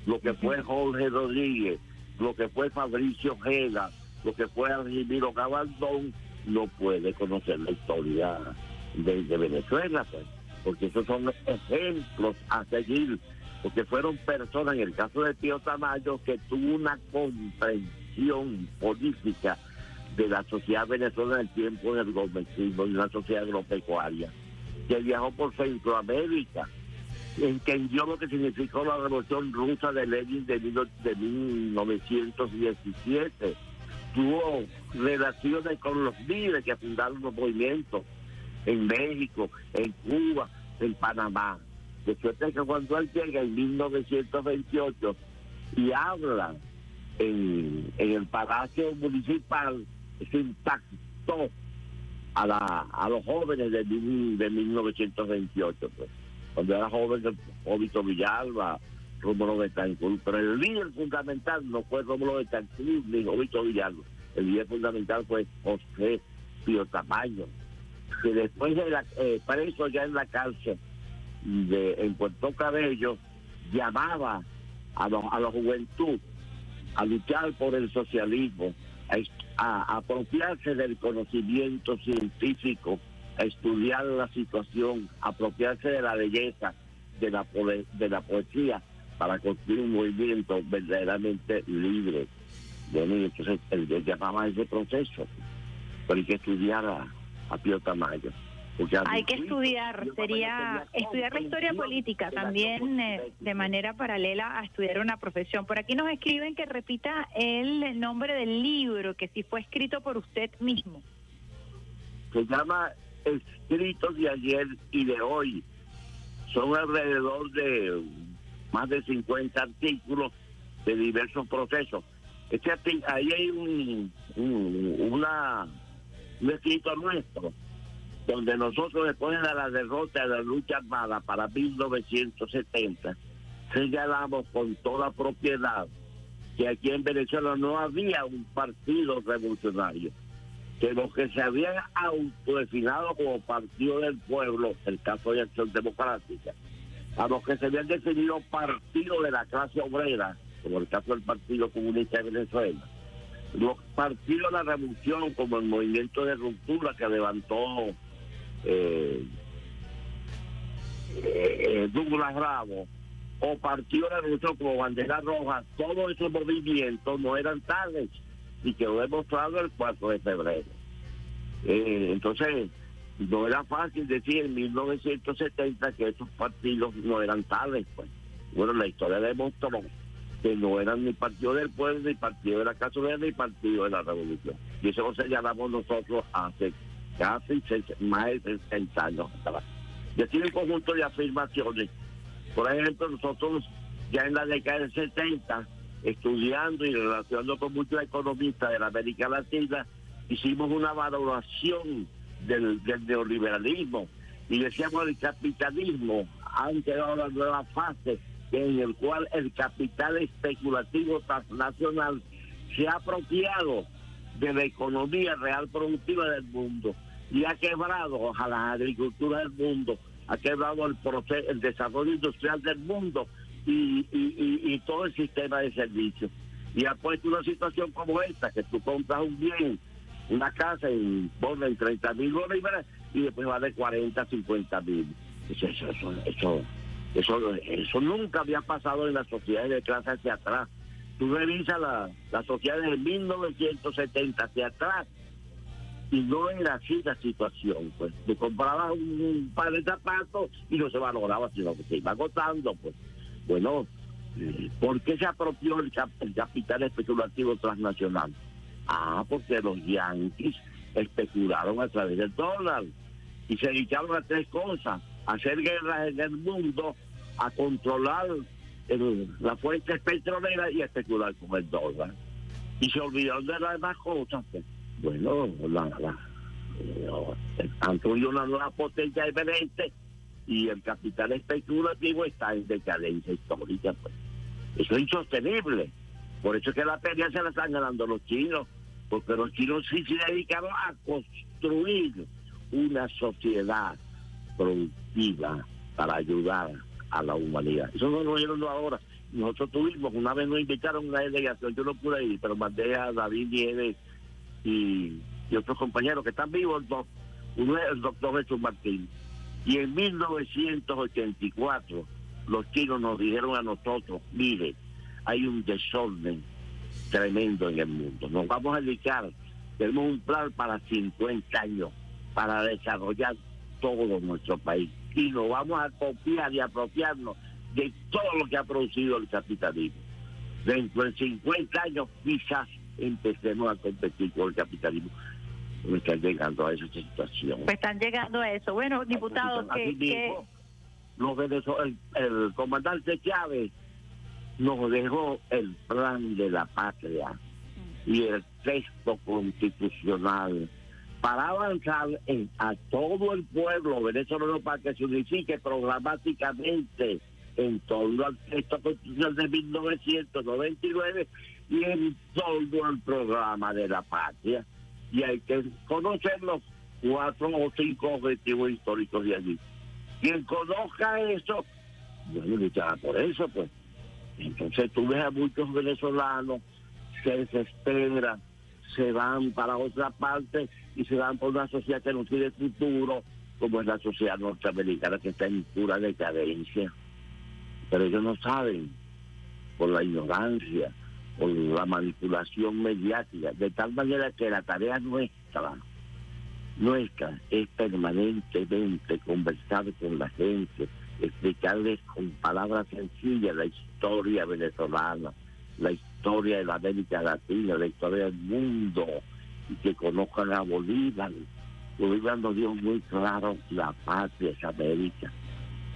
lo que fue Jorge Rodríguez, lo que fue Fabricio Gela, lo que fue Argimiro Cabaldón, no puede conocer la historia de, Venezuela, pues, porque esos son ejemplos a seguir, porque fueron personas, en el caso de Pío Tamayo, que tuvo una comprensión política de la sociedad venezolana en el tiempo del gobernismo y una sociedad agropecuaria, que viajó por Centroamérica, entendió lo que significó la revolución rusa de Lenin de, de 1917, tuvo relaciones con los líderes que fundaron los movimientos en México, en Cuba, en Panamá. De suerte que cuando él llega en 1928 y habla en, el Palacio Municipal, se impactó a, la, a los jóvenes de, de 1928. Pues. Cuando era joven, Óbito Villalba, Rómulo Betancourt, pero el líder fundamental no fue Rómulo Betancourt ni Óbito Villalba. El líder fundamental fue José Pío Tamayo, que después de la, eh, preso ya en la cárcel de, en Puerto Cabello, llamaba a, los, a la juventud a luchar por el socialismo, a, apropiarse del conocimiento científico, a estudiar la situación, apropiarse de la belleza, de la, de la poesía, para construir un movimiento verdaderamente libre. Entonces él llamaba a ese proceso, pero hay que estudiar a, a Pío Tamayo.
Hay que estudiar, sería estudiar la historia política también eh, de manera paralela a estudiar una profesión. Por aquí nos escriben que repita el nombre del libro, que si fue escrito por usted mismo.
Se llama Escritos de ayer y de hoy. Son alrededor de más de 50 artículos de diversos procesos. Este, ahí hay un, una, un escrito nuestro donde nosotros después de la derrota de la lucha armada para 1970, señalamos con toda propiedad que aquí en Venezuela no había un partido revolucionario, que los que se habían autodefinado como partido del pueblo, el caso de Acción Democrática, a los que se habían definido partido de la clase obrera, como el caso del Partido Comunista de Venezuela, los partidos de la revolución, como el movimiento de ruptura que levantó eh, eh, Douglas Ramos o Partido de la Revolución como Bandera Roja, todos esos movimientos no eran tales y quedó demostrado el 4 de febrero. Eh, entonces, no era fácil decir en 1970 que esos partidos no eran tales. Pues. Bueno, la historia demostró que no eran ni Partido del Pueblo, ni Partido de la Casa ni Partido de la Revolución. Y eso lo señalamos nosotros hace casi más de 60 años Y tiene un conjunto de afirmaciones. Por ejemplo, nosotros ya en la década del 70, estudiando y relacionando con muchos economistas de la América Latina, hicimos una valoración del, neoliberalismo. Y decíamos el capitalismo ha llegado a la nueva fase en el cual el capital especulativo transnacional se ha apropiado de la economía real productiva del mundo y ha quebrado a la agricultura del mundo, ha quebrado el, proceso, el desarrollo industrial del mundo y, y, todo el sistema de servicios. Y ha puesto una situación como esta, que tú compras un bien, una casa en, en 30 mil bolívares y después vale 40, 50 mil. Eso, eso, eso, eso, nunca había pasado en las sociedades de clase hacia atrás. Tú revisas la, la sociedad de 1970 hacia atrás y no era así la situación, pues te comprabas un, par de zapatos y no se valoraba, sino que se iba agotando, pues. Bueno, eh, ¿por qué se apropió el, capital especulativo transnacional? Ah, porque los yanquis especularon a través del dólar y se dedicaron a tres cosas, a hacer guerras en el mundo, a controlar las fuentes petroleras y a especular con el dólar. Y se olvidaron de las demás cosas, pues bueno, la, la, eh, han una nueva potencia diferente y el capital especulativo está en decadencia histórica. Pues. Eso es insostenible. Por eso es que la pelea se la están ganando los chinos, porque los chinos sí se dedicaron a construir una sociedad productiva para ayudar a la humanidad. Eso no lo vieron ahora. Nosotros tuvimos, una vez nos invitaron a una delegación, yo no pude ir, pero mandé a David Nieves y, y otros compañeros que están vivos, uno es el doctor Jesús Martín. Y en 1984 los chinos nos dijeron a nosotros, mire, hay un desorden tremendo en el mundo. Nos vamos a dedicar, tenemos un plan para 50 años para desarrollar todo nuestro país. Y nos vamos a copiar y apropiarnos de todo lo que ha producido el capitalismo. Dentro de 50 años quizás empecemos a competir con el capitalismo. Me están llegando a esa situación.
Pues están llegando a eso. Bueno, diputado,
Así
que, que
los el, el comandante Chávez nos dejó el plan de la patria y el texto constitucional para avanzar en, a todo el pueblo venezolano para que se unifique programáticamente en torno al texto constitucional de 1999 y en torno al programa de la patria. Y hay que conocer los cuatro o cinco objetivos históricos de allí. Quien conozca eso, bueno, luchará por eso, pues. Entonces tú ves a muchos venezolanos, se desesperan, se van para otra parte y se van por una sociedad que no tiene futuro, como es la sociedad norteamericana que está en pura decadencia. Pero ellos no saben, por la ignorancia, por la manipulación mediática, de tal manera que la tarea nuestra, nuestra, es permanentemente conversar con la gente, explicarles con palabras sencillas la historia venezolana, la historia de la América Latina, la historia del mundo, y que conozcan a Bolívar. Bolívar nos dio muy claro la patria es América.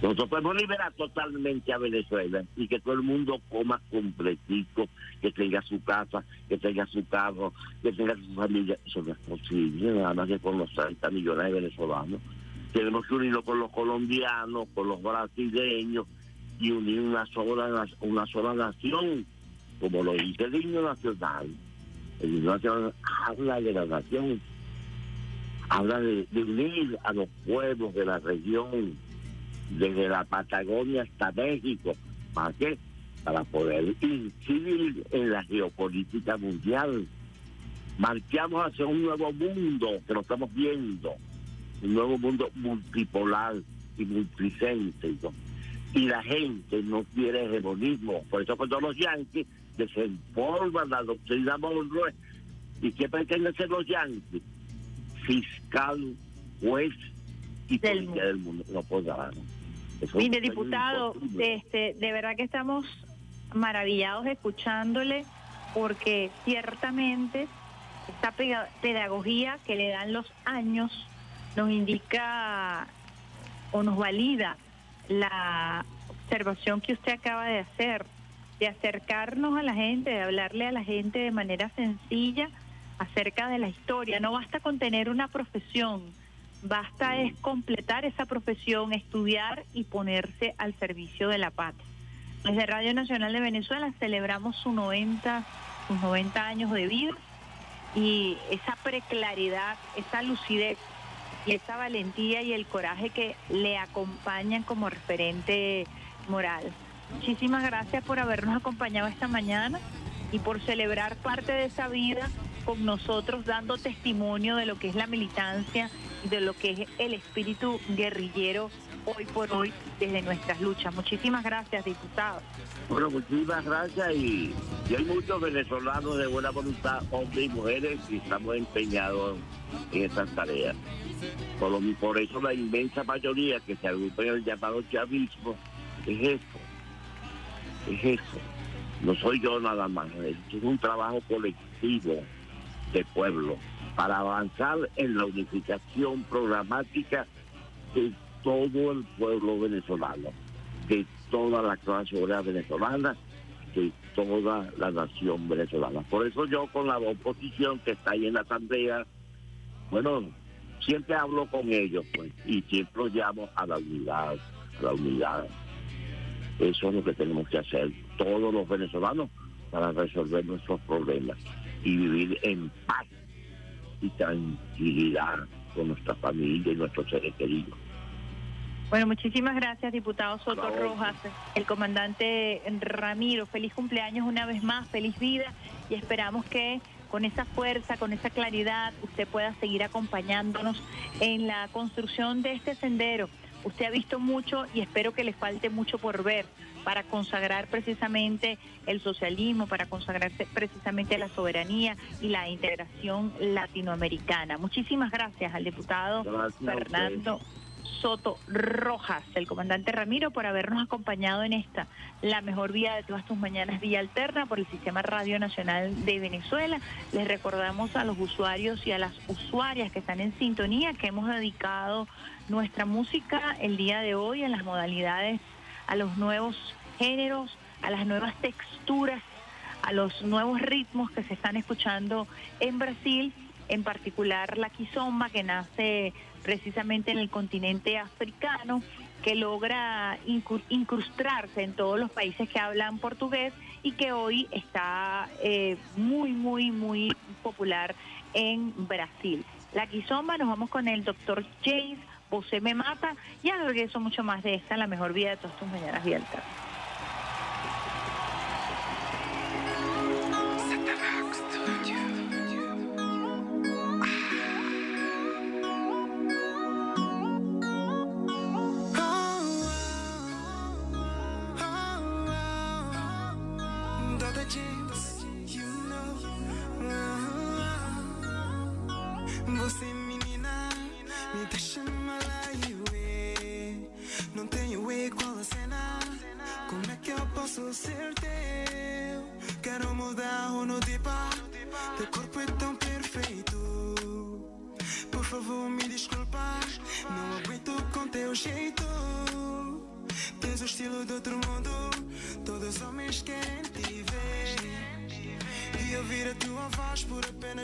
Nosotros podemos liberar totalmente a Venezuela y que todo el mundo coma completico, que tenga su casa, que tenga su carro, que tenga su familia. Eso no es posible, nada más que con los 30 millones de venezolanos. Tenemos que unirnos con los colombianos, con los brasileños y unir una sola, una sola nación, como lo dice el himno nacional. El himno nacional habla de la nación, habla de, de unir a los pueblos de la región, desde la Patagonia hasta México. ¿Para qué? Para poder incidir en la geopolítica mundial. Marchamos hacia un nuevo mundo que lo estamos viendo, un nuevo mundo multipolar y multicéntrico. Y la gente no quiere hegemonismo. Por eso cuando los yanquis desempolvan la doctrina Monroe, ¿y qué pretenden ser los yanquis? Fiscal, juez y
Del
policía del mundo. No podrán.
Mire, diputado, este, de verdad que estamos maravillados escuchándole porque ciertamente esta pedagogía que le dan los años nos indica o nos valida la observación que usted acaba de hacer, de acercarnos a la gente, de hablarle a la gente de manera sencilla acerca de la historia. No basta con tener una profesión, basta es completar esa profesión, estudiar y ponerse al servicio de la patria. Desde Radio Nacional de Venezuela celebramos su 90, sus 90 años de vida y esa preclaridad, esa lucidez y esa valentía y el coraje que le acompañan como referente moral. Muchísimas gracias por habernos acompañado esta mañana y por celebrar parte de esa vida con nosotros dando testimonio de lo que es la militancia y de lo que es el espíritu guerrillero hoy por hoy desde nuestras luchas. Muchísimas gracias, diputado.
Bueno, muchísimas gracias y, y hay muchos venezolanos de buena voluntad, hombres y mujeres, que estamos empeñados en estas tareas. Por, por eso la inmensa mayoría que se agrupa en el llamado chavismo es eso, es eso. No soy yo nada más, es un trabajo colectivo de pueblo para avanzar en la unificación programática de todo el pueblo venezolano, de toda la clase obrera venezolana, de toda la nación venezolana. Por eso yo con la oposición que está ahí en la asamblea, bueno, siempre hablo con ellos, pues, y siempre los llamo a la unidad, a la unidad. Eso es lo que tenemos que hacer todos los venezolanos para resolver nuestros problemas y vivir en paz y tranquilidad con nuestra familia y nuestros seres queridos.
Bueno, muchísimas gracias, diputado Soto Rojas, el comandante Ramiro. Feliz cumpleaños una vez más, feliz vida y esperamos que con esa fuerza, con esa claridad, usted pueda seguir acompañándonos en la construcción de este sendero. Usted ha visto mucho y espero que le falte mucho por ver para consagrar precisamente el socialismo, para consagrar precisamente la soberanía y la integración latinoamericana. Muchísimas gracias al diputado Fernando. Soto Rojas, el comandante Ramiro, por habernos acompañado en esta, la mejor vía de todas tus mañanas, vía alterna por el Sistema Radio Nacional de Venezuela. Les recordamos a los usuarios y a las usuarias que están en sintonía que hemos dedicado nuestra música el día de hoy en las modalidades, a los nuevos géneros, a las nuevas texturas, a los nuevos ritmos que se están escuchando en Brasil, en particular la quizomba que nace precisamente en el continente africano, que logra incrustarse en todos los países que hablan portugués y que hoy está eh, muy, muy, muy popular en Brasil. La quizomba, nos vamos con el doctor James, José Me Mata, y al regreso mucho más de esta, la mejor vida de todas tus mañanas abiertas.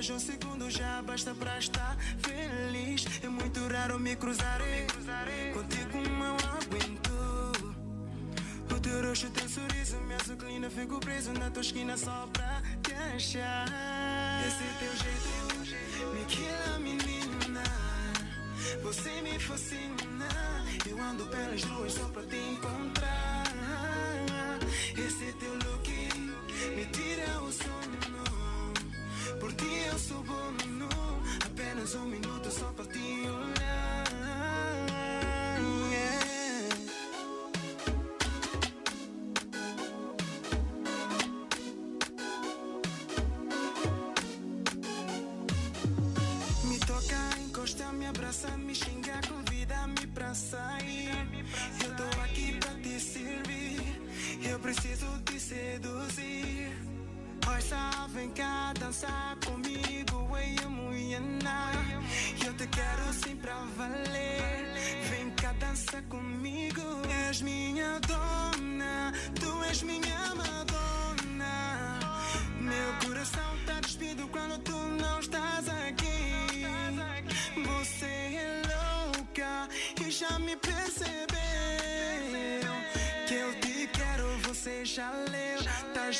hoje é um segundo já
basta pra estar
feliz.
É muito raro me cruzarei.
Contigo
não aguento. O teu roxo teu sorriso minha açuclina. Fico preso na tua esquina só pra
te achar. Esse
teu jeito me quila, menina. Você me fascina. Eu ando pelas ruas só pra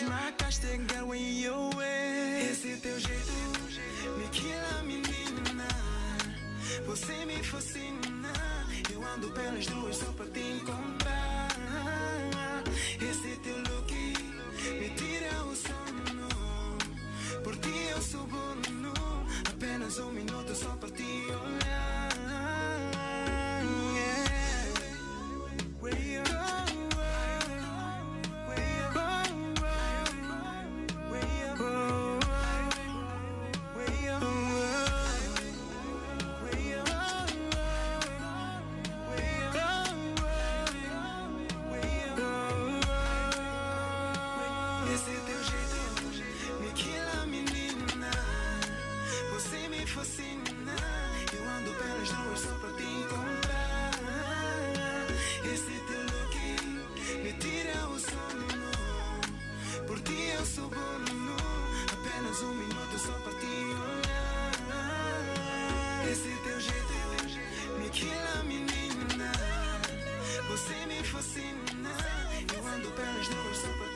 my Eu ando pelas ruas só pra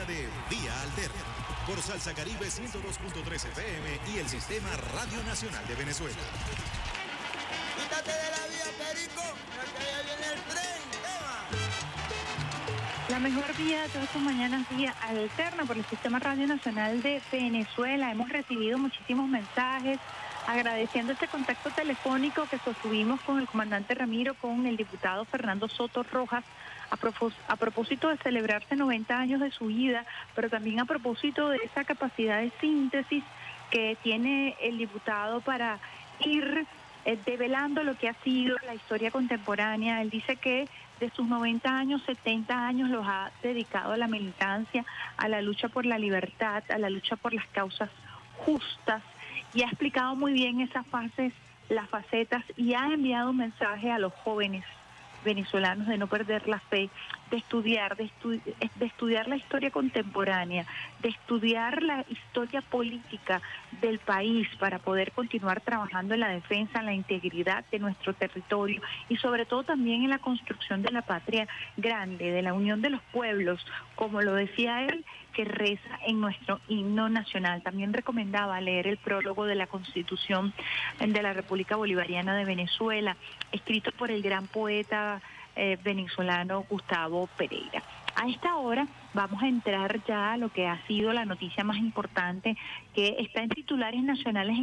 sintonía de Vía Alterna por Salsa Caribe 102.3 FM y el Sistema Radio Nacional de Venezuela.
Quítate de la vía, Perico, que allá viene el tren.
La mejor vía de todas estas mañanas, vía alterna por el Sistema Radio Nacional de Venezuela. Hemos recibido muchísimos mensajes agradeciendo este contacto telefónico que sostuvimos con el comandante Ramiro, con el diputado Fernando Soto Rojas, a, propósito de celebrarse 90 años de su vida, pero también a propósito de esa capacidad de síntesis que tiene el diputado para ir eh, develando lo que ha sido la historia contemporánea. Él dice que de sus 90 años, 70 años los ha dedicado a la militancia, a la lucha por la libertad, a la lucha por las causas justas y ha explicado muy bien esas fases, las facetas y ha enviado un mensaje a los jóvenes venezolanos de no perder la fe, de estudiar, de, estudiar la historia contemporánea, de estudiar la historia política del país para poder continuar trabajando en la defensa, en la integridad de nuestro territorio y sobre todo también en la construcción de la patria grande, de la unión de los pueblos, como lo decía él, que reza en nuestro himno nacional. También recomendaba leer el prólogo de la Constitución de la República Bolivariana de Venezuela, escrito por el gran poeta eh, venezolano Gustavo Pereira. A esta hora vamos a entrar ya a lo que ha sido la noticia más importante que está en titulares nacionales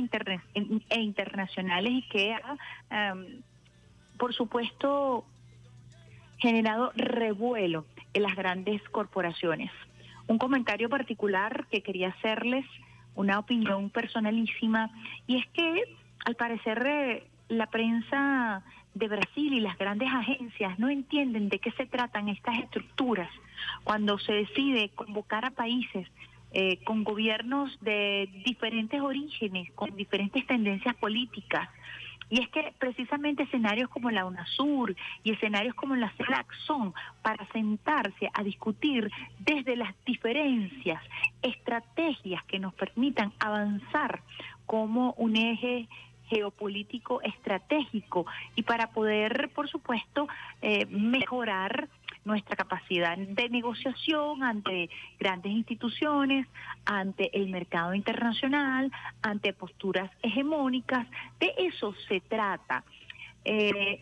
e, e internacionales y que ha, por supuesto, generado revuelo en las grandes corporaciones. Un comentario particular que quería hacerles, una opinión personalísima, y es que al parecer eh, la prensa de Brasil y las grandes agencias no entienden de qué se tratan estas estructuras cuando se decide convocar a países eh, con gobiernos de diferentes orígenes, con diferentes tendencias políticas. Y es que precisamente escenarios como la UNASUR y escenarios como la CELAC son para sentarse a discutir desde las diferencias, estrategias que nos permitan avanzar como un eje geopolítico estratégico y para poder, por supuesto, eh, mejorar nuestra capacidad de negociación ante grandes instituciones, ante el mercado internacional, ante posturas hegemónicas. De eso se trata. Eh,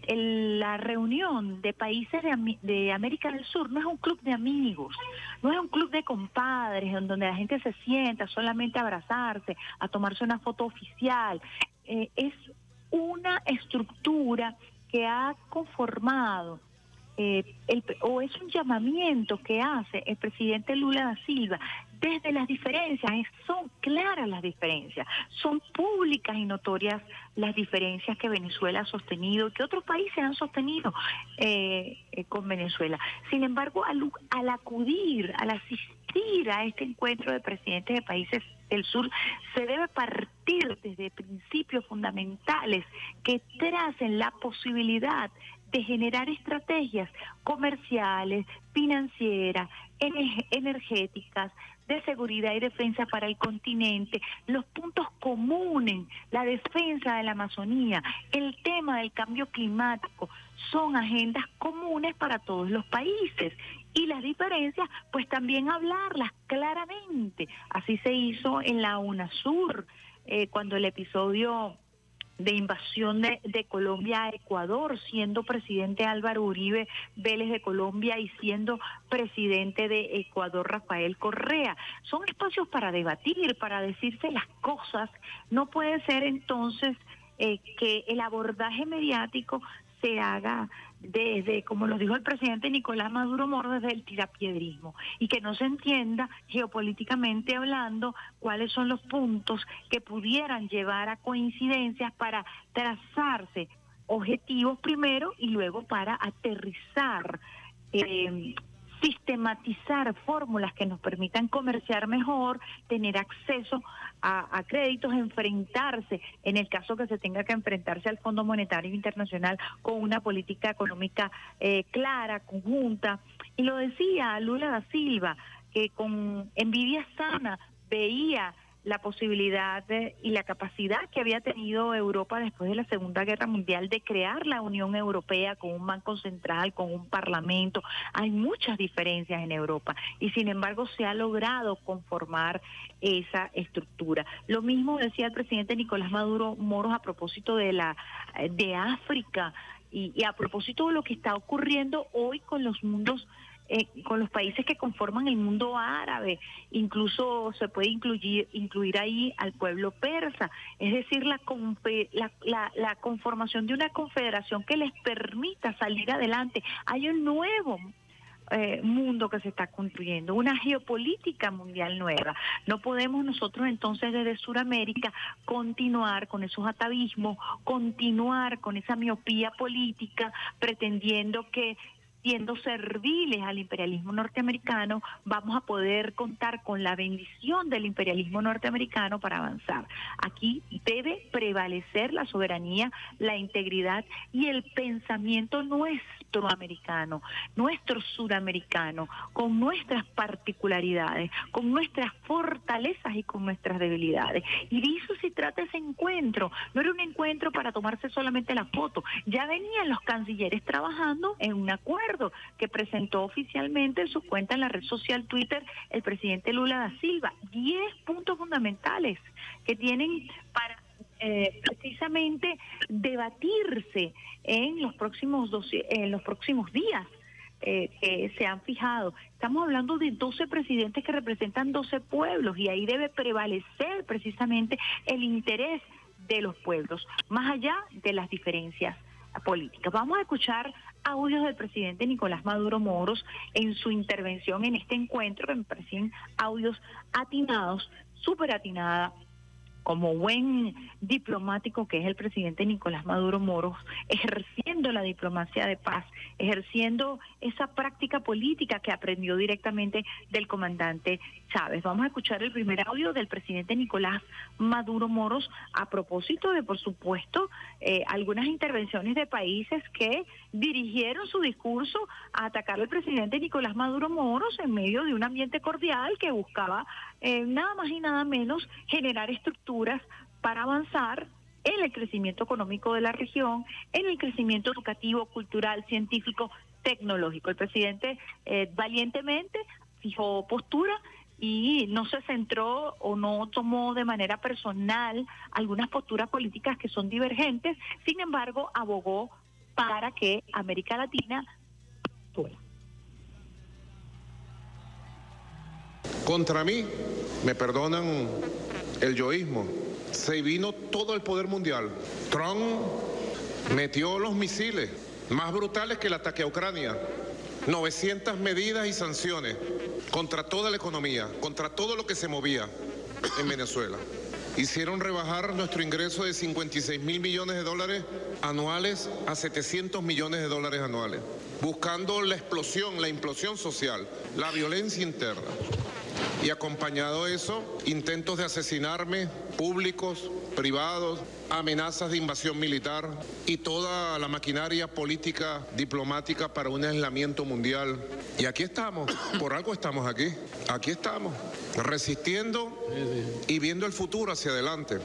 la reunión de países de, de, América del Sur no es un club de amigos, no es un club de compadres en donde la gente se sienta solamente a abrazarse, a tomarse una foto oficial. Eh, es una estructura que ha conformado eh, o es un llamamiento que hace el presidente Lula da Silva desde las diferencias, son claras las diferencias, son públicas y notorias las diferencias que Venezuela ha sostenido, que otros países han sostenido eh, con Venezuela. Sin embargo, al acudir, al asistir a este encuentro de presidentes de países del sur, se debe partir desde principios fundamentales que tracen la posibilidad de generar estrategias comerciales, financieras, energéticas, de seguridad y defensa para el continente, los puntos comunes, la defensa de la Amazonía, el tema del cambio climático, son agendas comunes para todos los países y las diferencias, pues también hablarlas claramente. Así se hizo en la UNASUR, eh, cuando el episodio de invasión de, de, Colombia a Ecuador, siendo presidente Álvaro Uribe Vélez de Colombia y siendo presidente de Ecuador Rafael Correa. Son espacios para debatir, para decirse las cosas. No puede ser entonces eh, que el abordaje mediático se haga desde, como lo dijo el presidente Nicolás Maduro Moro, desde el tirapiedrismo y que no se entienda geopolíticamente hablando cuáles son los puntos que pudieran llevar a coincidencias para trazarse objetivos primero y luego para aterrizar eh, sistematizar fórmulas que nos permitan comerciar mejor, tener acceso a, créditos, enfrentarse, en el caso que se tenga que enfrentarse al Fondo Monetario Internacional con una política económica eh, clara, conjunta. Y lo decía Lula da Silva, que con envidia sana veía la posibilidad y la capacidad que había tenido Europa después de la Segunda Guerra Mundial de crear la Unión Europea con un banco central, con un parlamento. Hay muchas diferencias en Europa y sin embargo se ha logrado conformar esa estructura. Lo mismo decía el presidente Nicolás Maduro Moros a propósito de la de África y, y a propósito de lo que está ocurriendo hoy con los mundos eh, con los países que conforman el mundo árabe, incluso se puede incluir, incluir ahí al pueblo persa, es decir, la, la, la, conformación de una confederación que les permita salir adelante. Hay un nuevo eh, mundo que se está construyendo, una geopolítica mundial nueva. No podemos nosotros entonces desde Sudamérica continuar con esos atavismos, continuar con esa miopía política, pretendiendo que siendo serviles al imperialismo norteamericano, vamos a poder contar con la bendición del imperialismo norteamericano para avanzar. Aquí debe prevalecer la soberanía, la integridad y el pensamiento nuestro americano, nuestro sudamericano, con nuestras particularidades, con nuestras fortalezas y con nuestras debilidades. Y de eso se trata ese encuentro. No era un encuentro para tomarse solamente la foto. Ya venían los cancilleres trabajando en un acuerdo que presentó oficialmente en su cuenta en la red social Twitter el presidente Lula da Silva. Diez puntos fundamentales que tienen para eh, precisamente debatirse en los próximos en los próximos días. Eh, que se han fijado. Estamos hablando de 12 presidentes que representan 12 pueblos y ahí debe prevalecer precisamente el interés de los pueblos, más allá de las diferencias políticas. Vamos a escuchar audios del presidente Nicolás Maduro Moros en su intervención en este encuentro, que me audios atinados, súper atinada, como buen diplomático que es el presidente Nicolás Maduro Moros, ejerciendo la diplomacia de paz, ejerciendo esa práctica política que aprendió directamente del comandante Chávez. Vamos a escuchar el primer audio del presidente Nicolás Maduro Moros a propósito de, por supuesto, eh, algunas intervenciones de países que dirigieron su discurso a atacar al presidente Nicolás Maduro Moros en medio de un ambiente cordial que buscaba eh, nada más y nada menos generar estructuras para avanzar en el crecimiento económico de la región, en el crecimiento educativo, cultural, científico, tecnológico. El presidente eh, valientemente fijó postura y no se centró o no tomó de manera personal algunas posturas políticas que son divergentes, sin embargo, abogó para que América Latina
Contra mí, me perdonan el yoísmo, se vino todo el poder mundial. Trump metió los misiles más brutales que el ataque a Ucrania. 900 medidas y sanciones contra toda la economía, contra todo lo que se movía en Venezuela. Hicieron rebajar nuestro ingreso de 56 mil millones de dólares anuales a 700 millones de dólares anuales, buscando la explosión, la implosión social, la violencia interna y acompañado de eso, intentos de asesinarme públicos, privados, amenazas de invasión militar y toda la maquinaria política diplomática para un aislamiento mundial. Y aquí estamos, por algo estamos aquí, aquí estamos, resistiendo y viendo el futuro hacia adelante.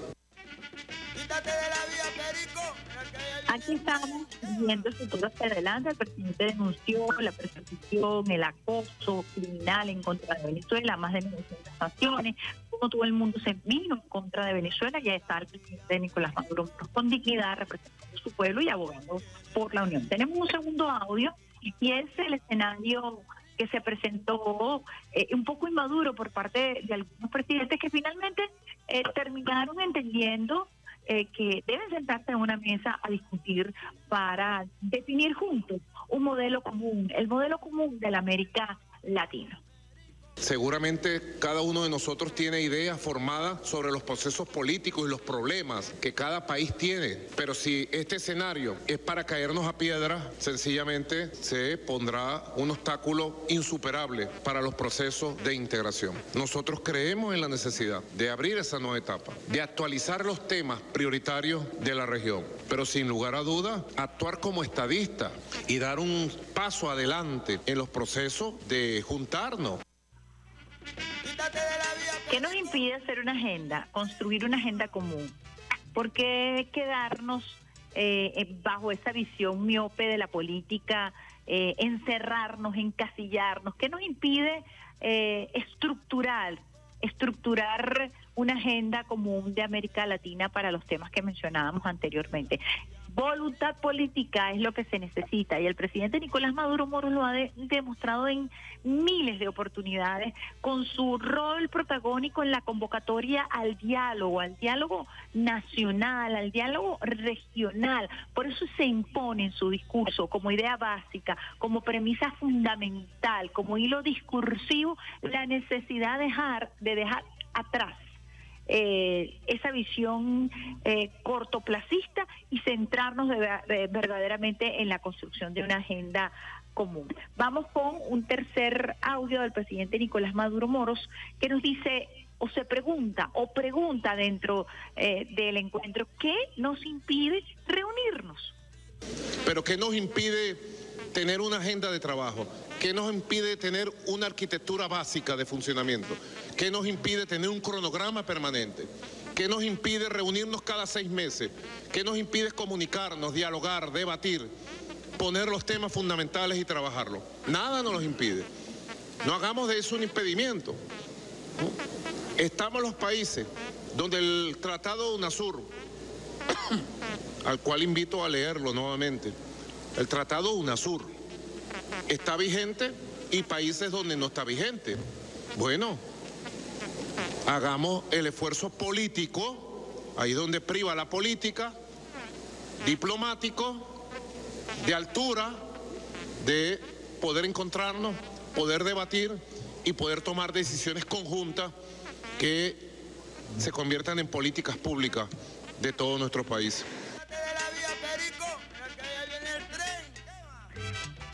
Aquí estamos viendo futuro hacia adelante. El presidente denunció la persecución, el acoso criminal en contra de Venezuela, más de 900 sanciones. Como todo el mundo se vino en contra de Venezuela, ya está el presidente Nicolás Maduro con dignidad representando a su pueblo y abogando por la Unión. Tenemos un segundo audio y es el escenario que se presentó eh, un poco inmaduro por parte de, algunos presidentes que finalmente eh, terminaron entendiendo eh, que deben sentarse en una mesa a discutir para definir juntos un modelo común, el modelo común de la América Latina.
Seguramente cada uno de nosotros tiene ideas formadas sobre los procesos políticos y los problemas que cada país tiene, pero si este escenario es para caernos a piedra, sencillamente se pondrá un obstáculo insuperable para los procesos de integración. Nosotros creemos en la necesidad de abrir esa nueva etapa, de actualizar los temas prioritarios de la región, pero sin lugar a duda, actuar como estadista y dar un paso adelante en los procesos de juntarnos
¿Qué nos impide hacer una agenda, construir una agenda común? ¿Por qué quedarnos eh, eh, bajo esa visión miope de la política, eh, encerrarnos, encasillarnos? ¿Qué nos impide estructurar, estructurar una agenda común de América Latina para los temas que mencionábamos anteriormente? Voluntad política es lo que se necesita y el presidente Nicolás Maduro Moros lo ha demostrado en miles de oportunidades con su rol protagónico en la convocatoria al diálogo, al diálogo nacional, al diálogo regional. Por eso se impone en su discurso como idea básica, como premisa fundamental, como hilo discursivo, la necesidad de dejar, de dejar atrás eh, esa visión eh, cortoplacista y centrarnos verdaderamente en la construcción de una agenda común. Vamos con un tercer audio del presidente Nicolás Maduro Moros que nos dice o se pregunta o pregunta dentro eh, del encuentro, ¿qué nos impide reunirnos?
Pero ¿qué nos impide tener una agenda de trabajo? ¿Qué nos impide tener una arquitectura básica de funcionamiento? ¿Qué nos impide tener un cronograma permanente? ¿Qué nos impide reunirnos cada seis meses? ¿Qué nos impide comunicarnos, dialogar, debatir, poner los temas fundamentales y trabajarlos? Nada nos los impide. No hagamos de eso un impedimento. Estamos los países donde el Tratado de UNASUR, al cual invito a leerlo nuevamente, el Tratado UNASUR, está vigente y países donde no está vigente. Bueno, hagamos el esfuerzo político, ahí donde priva la política, diplomático, de altura, de poder encontrarnos, poder debatir y poder tomar decisiones conjuntas que se conviertan en políticas públicas de todo nuestro país.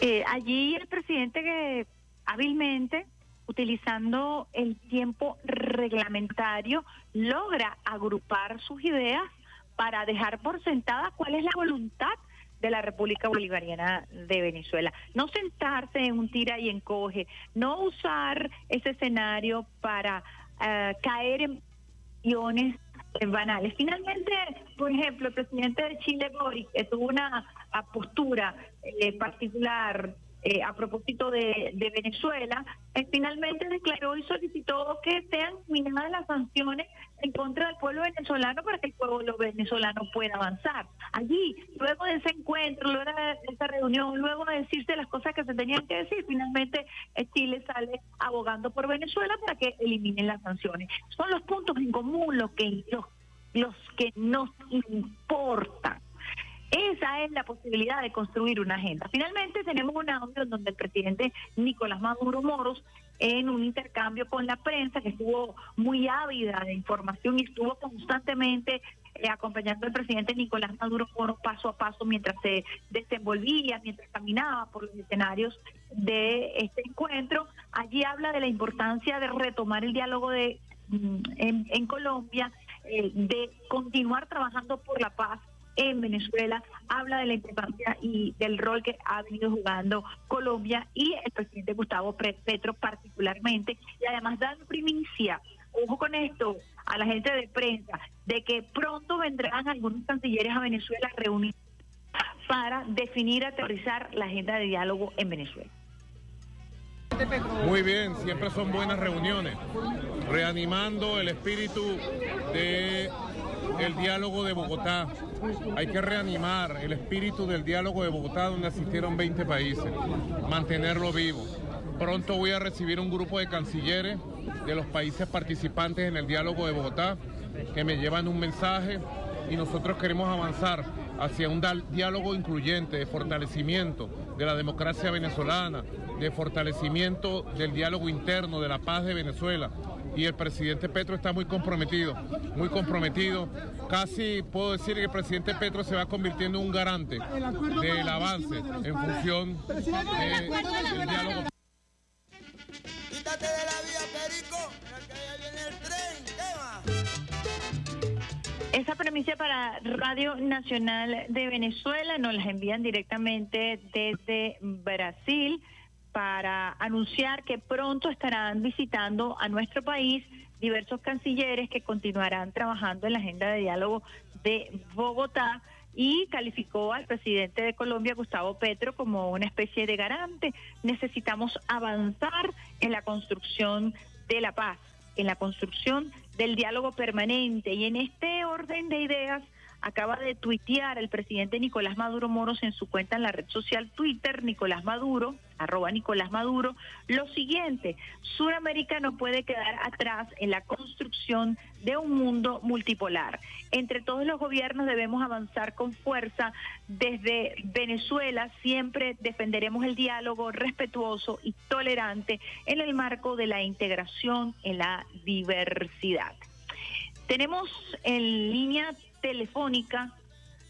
Eh, allí el presidente que hábilmente, utilizando el tiempo reglamentario, logra agrupar sus ideas para dejar por sentada cuál es la voluntad de la República Bolivariana de Venezuela. No sentarse en un tira y encoge, no usar ese escenario para eh, caer en guiones banales. Finalmente, por ejemplo, el presidente de Chile, Boris, que tuvo una postura eh, particular eh, a propósito de, Venezuela, eh, finalmente declaró y solicitó que sean eliminadas las sanciones en contra del pueblo venezolano para que el pueblo venezolano pueda avanzar. Allí, luego de ese encuentro, luego de esa reunión, luego de decirse las cosas que se tenían que decir, finalmente Chile sale abogando por Venezuela para que eliminen las sanciones. Son los puntos en común los que, los, los que nos importan esa es la posibilidad de construir una agenda. Finalmente tenemos un audio en donde el presidente Nicolás Maduro Moros, en un intercambio con la prensa, que estuvo muy ávida de información y estuvo constantemente eh, acompañando al presidente Nicolás Maduro Moros paso a paso mientras se desenvolvía, mientras caminaba por los escenarios de este encuentro. Allí habla de la importancia de retomar el diálogo de, mm, en, Colombia, eh, de continuar trabajando por la paz en Venezuela, habla de la importancia y del rol que ha venido jugando Colombia y el presidente Gustavo Petro particularmente, y además da primicia, ojo con esto, a la gente de prensa, de que pronto vendrán algunos cancilleres a Venezuela a reunir para definir, aterrizar la agenda de diálogo en Venezuela.
Muy bien, siempre son buenas reuniones, reanimando el espíritu de el diálogo de Bogotá. Hay que reanimar el espíritu del diálogo de Bogotá donde asistieron 20 países, mantenerlo vivo. Pronto voy a recibir un grupo de cancilleres de los países participantes en el diálogo de Bogotá que me llevan un mensaje y nosotros queremos avanzar hacia un diálogo incluyente de fortalecimiento de la democracia venezolana, de fortalecimiento del diálogo interno, de la paz de Venezuela, y el presidente Petro está muy comprometido, muy comprometido. Casi puedo decir que el presidente Petro se va convirtiendo en un garante del avance en función del diálogo.
Quítate de la vía, Perico, que viene el
tren, Esa premisa para Radio Nacional de Venezuela nos las envían directamente desde Brasil para anunciar que pronto estarán visitando a nuestro país diversos cancilleres que continuarán trabajando en la agenda de diálogo de Bogotá y calificó al presidente de Colombia, Gustavo Petro, como una especie de garante. Necesitamos avanzar en la construcción de la paz, en la construcción del diálogo permanente y en este orden de ideas acaba de tuitear el presidente Nicolás Maduro Moros en su cuenta en la red social Twitter, Nicolás Maduro, arroba Nicolás Maduro, lo siguiente, Suramérica no puede quedar atrás en la construcción de un mundo multipolar. Entre todos los gobiernos debemos avanzar con fuerza. Desde Venezuela siempre defenderemos el diálogo respetuoso y tolerante en el marco de la integración en la diversidad. Tenemos en línea telefónica,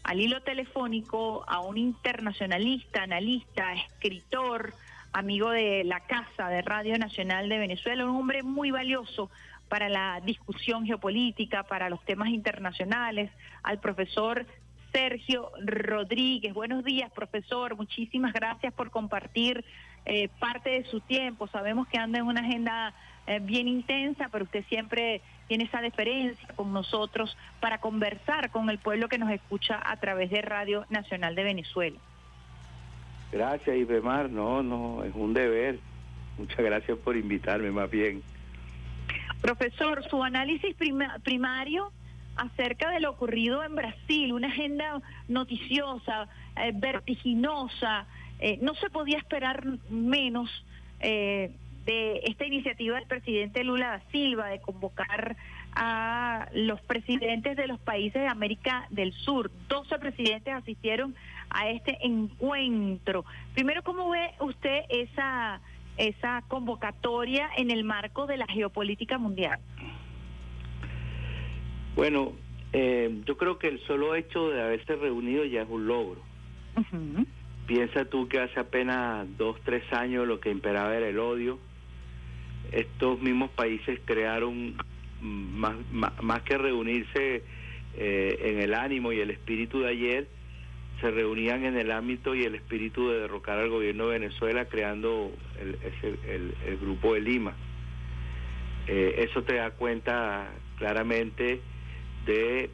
al hilo telefónico, a un internacionalista, analista, escritor, amigo de la Casa de Radio Nacional de Venezuela, un hombre muy valioso para la discusión geopolítica, para los temas internacionales, al profesor Sergio Rodríguez. Buenos días, profesor. Muchísimas gracias por compartir eh, parte de su tiempo. Sabemos que anda en una agenda eh, bien intensa, pero usted siempre tiene esa deferencia con nosotros para conversar con el pueblo que nos escucha a través de Radio Nacional de Venezuela.
Gracias, Ibemar. No, no, es un deber. Muchas gracias por invitarme, más bien.
Profesor, su análisis primario acerca de lo ocurrido en Brasil, una agenda noticiosa, eh, vertiginosa, eh, no se podía esperar menos eh, de esta iniciativa del presidente Lula da Silva de convocar a los presidentes de los países de América del Sur. 12 presidentes asistieron a este encuentro. Primero, ¿cómo ve usted esa, esa convocatoria en el marco de la geopolítica mundial?
Bueno, eh, yo creo que el solo hecho de haberse reunido ya es un logro. Piensa tú que hace apenas dos, tres años lo que imperaba era el odio, estos mismos países crearon más, que reunirse eh, en el ánimo y el espíritu de ayer, se reunían en el ámbito y el espíritu de derrocar al gobierno de Venezuela creando el, el, grupo de Lima. Eh, eso te da cuenta claramente de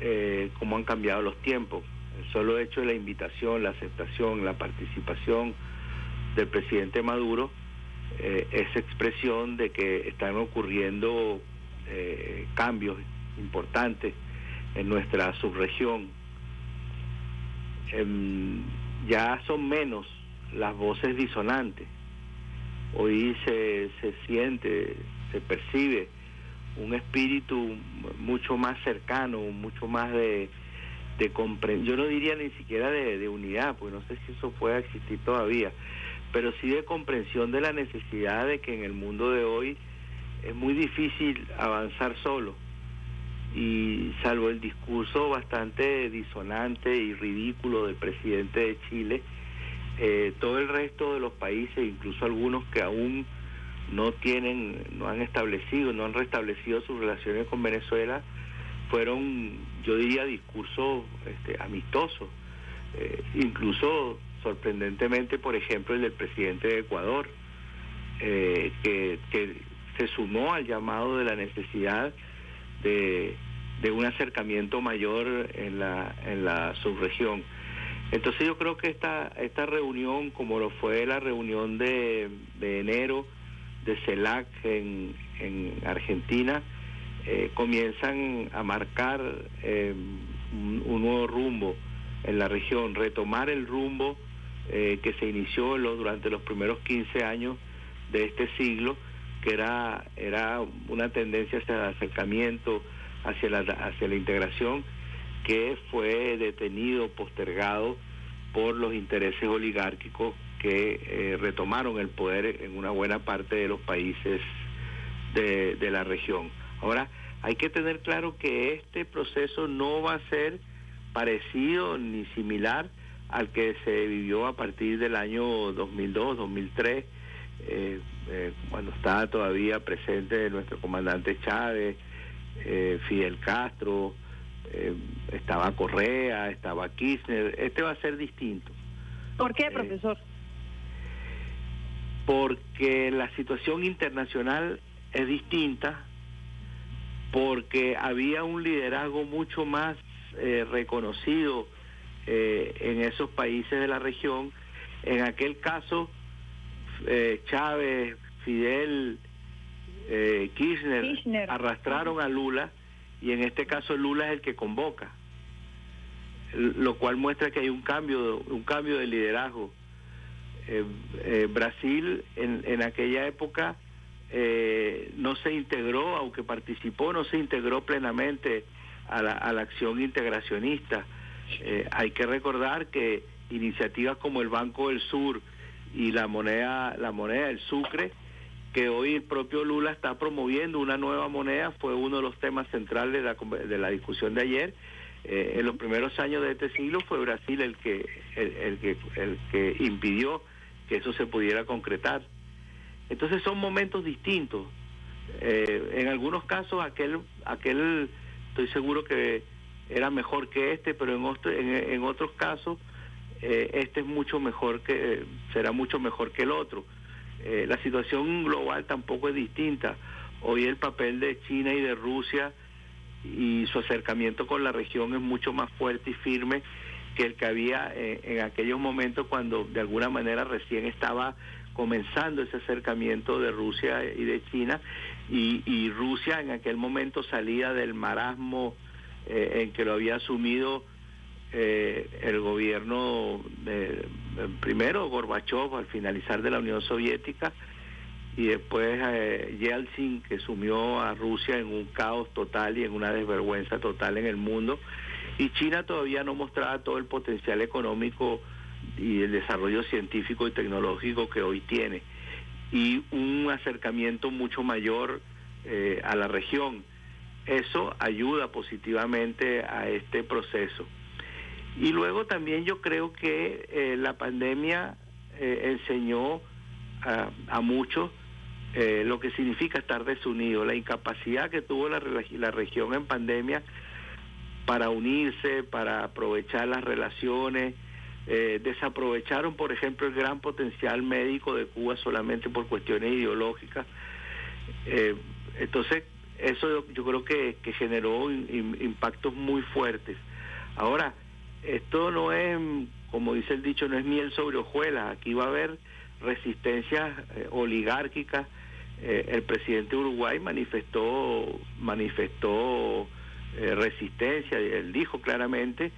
eh, cómo han cambiado los tiempos. El solo hecho de la invitación, la aceptación, la participación del presidente Maduro eh, esa expresión de que están ocurriendo eh, cambios importantes en nuestra subregión. Em, ya son menos las voces disonantes. Hoy se, se siente, se percibe un espíritu mucho más cercano, mucho más de, de comprensión. Yo no diría ni siquiera de, de unidad, porque no sé si eso pueda existir todavía, pero sí de comprensión de la necesidad de que en el mundo de hoy es muy difícil avanzar solo. Y salvo el discurso bastante disonante y ridículo del presidente de Chile, eh, todo el resto de los países, incluso algunos que aún no tienen, no han establecido, no han restablecido sus relaciones con Venezuela, fueron, yo diría, discursos este, amistosos, eh, incluso sorprendentemente, por ejemplo, el del presidente de Ecuador, eh, que, se sumó al llamado de la necesidad de, un acercamiento mayor en la, en la subregión. Entonces yo creo que esta, esta reunión, como lo fue la reunión de, enero de CELAC en, en Argentina, eh, comienzan a marcar eh, un, nuevo rumbo en la región, retomar el rumbo eh, que se inició durante los primeros 15 años de este siglo, que era, era una tendencia hacia el acercamiento, hacia la, hacia la integración, que fue detenido, postergado por los intereses oligárquicos que eh, retomaron el poder en una buena parte de los países de, de la región. Ahora, hay que tener claro que este proceso no va a ser parecido ni similar al que se vivió a partir del año 2002, 2003, eh, eh, cuando estaba todavía presente nuestro comandante Chávez, eh, Fidel Castro, estaba Correa, estaba Kirchner. Este va a ser distinto.
¿Por qué, profesor?
porque la situación internacional es distinta, porque había un liderazgo mucho más eh, reconocido eh, en esos países de la región. En aquel caso, eh, Chávez, Fidel, Kirchner, arrastraron a Lula y en este caso Lula es el que convoca, lo cual muestra que hay un cambio, un cambio de liderazgo. Brasil en, en aquella época eh, no se integró, aunque participó, no se integró plenamente a la, a la acción integracionista. Eh, hay que recordar que iniciativas como el Banco del Sur y la moneda, la moneda del Sucre, que hoy el propio Lula está promoviendo una nueva moneda, fue uno de los temas centrales de la, de la discusión de ayer. Eh, en los primeros años de este siglo fue Brasil el que, el que, el que impidió que eso se pudiera concretar. Entonces son momentos distintos. Eh, en algunos casos aquel, aquel, estoy seguro que era mejor que este, pero en, en, otros casos eh, este es mucho mejor que, será mucho mejor que el otro. Eh, la situación global tampoco es distinta. Hoy el papel de China y de Rusia y su acercamiento con la región es mucho más fuerte y firme que el que había en aquellos momentos cuando de alguna manera recién estaba comenzando ese acercamiento de Rusia y de China y, Rusia en aquel momento salía del marasmo eh, en que lo había asumido eh, el gobierno de, primero Gorbachev al finalizar de la Unión Soviética y después eh, Yeltsin que sumió a Rusia en un caos total y en una desvergüenza total en el mundo y China todavía no mostraba todo el potencial económico y el desarrollo científico y tecnológico que hoy tiene y un acercamiento mucho mayor a la región. Eso ayuda positivamente a este proceso. Y luego también yo creo que eh, la pandemia eh, enseñó a, a muchos lo que significa estar desunido, la incapacidad que tuvo la, la región en pandemia para unirse, para aprovechar las relaciones, eh, desaprovecharon, por ejemplo, el gran potencial médico de Cuba solamente por cuestiones ideológicas. Eh, entonces, eso yo, creo que, generó impactos muy fuertes. Ahora, esto no es, como dice el dicho, no es miel sobre hojuelas, aquí va a haber resistencias eh, oligárquicas. el presidente de Uruguay manifestó, manifestó resistencia, él dijo claramente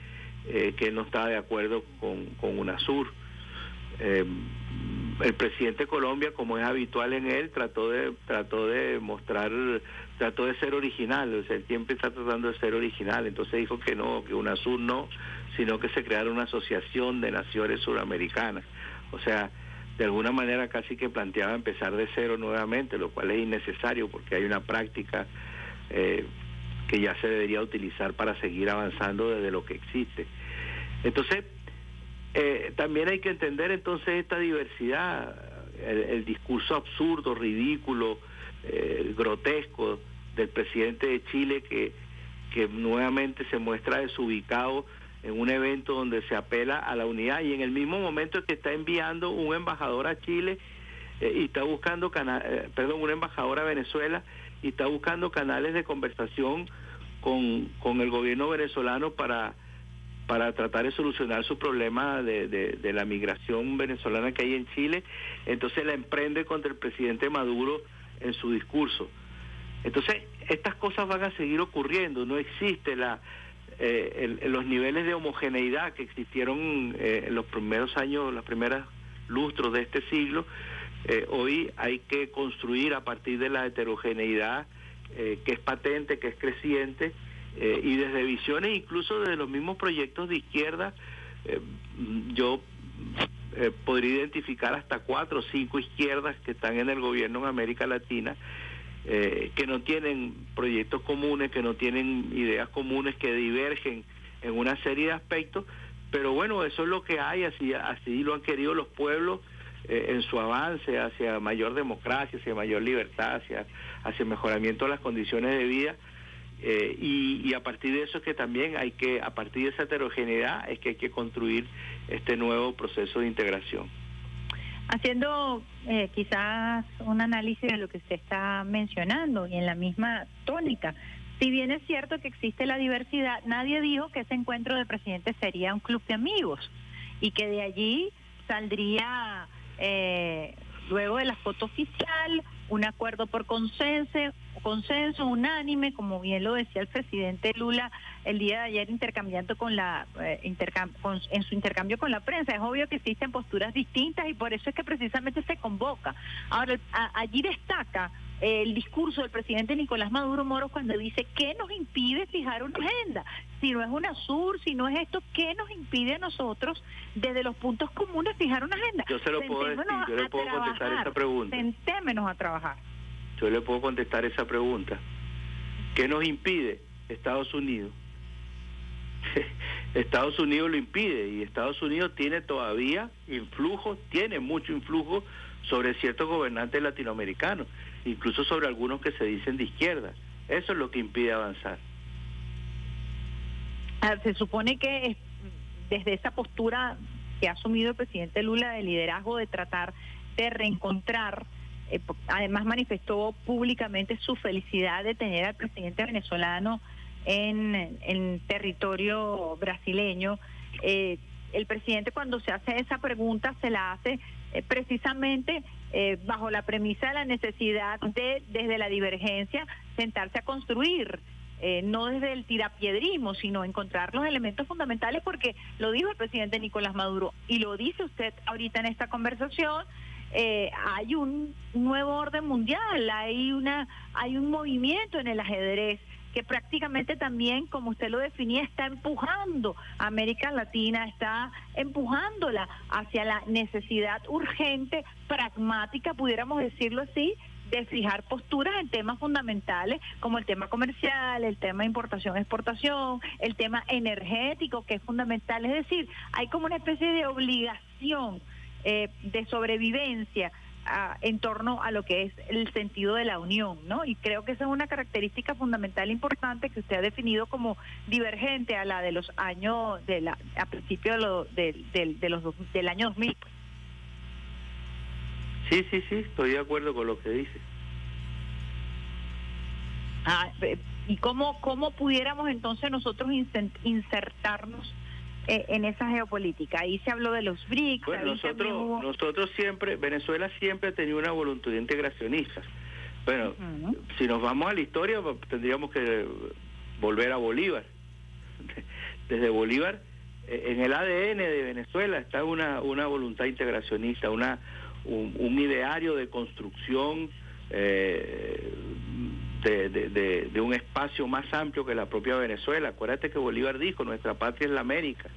eh, que no estaba de acuerdo con, con UNASUR. El presidente de Colombia, como es habitual en él, trató de trató de mostrar, trató de ser original, o sea, él siempre está tratando de ser original, entonces dijo que no, que UNASUR no, sino que se creara una asociación de naciones suramericanas. O sea, de alguna manera casi que planteaba empezar de cero nuevamente, lo cual es innecesario porque hay una práctica eh, que ya se debería utilizar para seguir avanzando desde lo que existe. Entonces, eh, también hay que entender entonces esta diversidad, el, discurso absurdo, ridículo, eh, grotesco del presidente de Chile que, que nuevamente se muestra desubicado en un evento donde se apela a la unidad y en el mismo momento que está enviando un embajador a Chile eh, y está buscando, perdón, un embajador a Venezuela y está buscando canales de conversación con, con el gobierno venezolano para, para tratar de solucionar su problema de, de, la migración venezolana que hay en Chile. Entonces la emprende contra el presidente Maduro en su discurso. Entonces, estas cosas van a seguir ocurriendo, no existe la, eh, los niveles de homogeneidad que existieron eh, en los primeros años, los primeros lustros de este siglo. Eh, hoy hay que construir a partir de la heterogeneidad eh, que es patente, que es creciente, eh, y desde visiones incluso desde los mismos proyectos de izquierda, eh, yo podría identificar hasta cuatro o cinco izquierdas que están en el gobierno en América Latina, que no tienen proyectos comunes, que no tienen ideas comunes, que divergen en una serie de aspectos, pero bueno, eso es lo que hay, así, así lo han querido los pueblos eh, en su avance hacia mayor democracia, hacia mayor libertad, hacia, hacia mejoramiento de las condiciones de vida. Eh, y, a partir de eso es que también hay que, a partir de esa heterogeneidad, es que hay que construir este nuevo proceso de integración.
Haciendo eh, quizás un análisis de lo que se está mencionando y en la misma tónica, Si bien es cierto que existe la diversidad, nadie dijo que ese encuentro del presidente sería un club de amigos y que de allí saldría eh, luego de la foto oficial un acuerdo por consenso, consenso unánime, como bien lo decía el presidente Lula el día de ayer intercambiando con la eh, en su intercambio con la prensa. Es obvio que existen posturas distintas y por eso es que precisamente se convoca. Ahora allí destaca el discurso del presidente Nicolás Maduro Moro cuando dice qué nos impide fijar una agenda. Si no es una sur, si no es esto, ¿qué nos impide a nosotros desde los puntos comunes fijar una agenda?
Yo se lo puedo decir, yo le puedo contestar esa pregunta.
Sentémonos a trabajar.
Yo le puedo contestar esa pregunta. ¿Qué nos impide? Estados Unidos. Estados Unidos lo impide y Estados Unidos tiene todavía influjo, tiene mucho influjo sobre ciertos gobernantes latinoamericanos, incluso sobre algunos que se dicen de izquierda. Eso es lo que impide avanzar.
Ah, se supone que desde esa postura que ha asumido el presidente Lula de liderazgo de tratar de reencontrar, eh, además manifestó públicamente su felicidad de tener al presidente venezolano en, en territorio brasileño. Eh, el presidente cuando se hace esa pregunta se la hace eh, precisamente bajo la premisa de la necesidad de, desde la divergencia, sentarse a construir. no desde el tirapiedrismo, sino encontrar los elementos fundamentales, porque lo dijo el presidente Nicolás Maduro y lo dice usted ahorita en esta conversación, hay un nuevo orden mundial, hay una, hay un movimiento en el ajedrez que prácticamente también, como usted lo definía, está empujando a América Latina, está empujándola hacia la necesidad urgente, pragmática, pudiéramos decirlo así, de fijar posturas en temas fundamentales como el tema comercial, el tema importación-exportación, el tema energético, que es fundamental. Es decir, hay como una especie de obligación eh, de sobrevivencia en torno a lo que es el sentido de la unión, ¿no? Y creo que esa es una característica fundamental importante que usted ha definido como divergente a la de los años, de la, a principio de, de, los, del año 2000. Pues.
Sí, sí, sí, estoy de acuerdo con lo que dice.
Ah, ¿Y cómo, cómo pudiéramos entonces nosotros insertarnos eh, en esa geopolítica. Ahí se habló de los BRICS.
Bueno, nosotros, nosotros siempre, Venezuela siempre ha tenido una voluntad integracionista. Bueno, si nos vamos a la historia, pues, tendríamos que volver a Bolívar. Desde Bolívar, eh, en el ADN de Venezuela está una, una voluntad integracionista, una, un, ideario de construcción eh, de, de, de, un espacio más amplio que la propia Venezuela. Acuérdate que Bolívar dijo, nuestra patria es la América.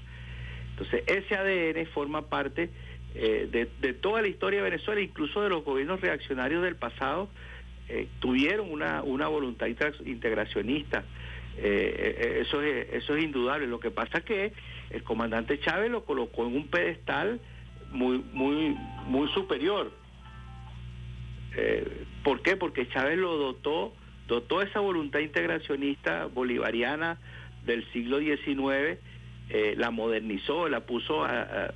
Entonces, ese ADN forma parte eh, de, toda la historia de Venezuela, incluso de los gobiernos reaccionarios del pasado, eh, tuvieron una, una voluntad integracionista. Eh, eso, es, eso es indudable. Lo que pasa es que el comandante Chávez lo colocó en un pedestal muy, muy, muy superior. ¿Por qué? Porque Chávez lo dotó dotó esa voluntad integracionista bolivariana del siglo XIX, eh, la modernizó, la puso, a,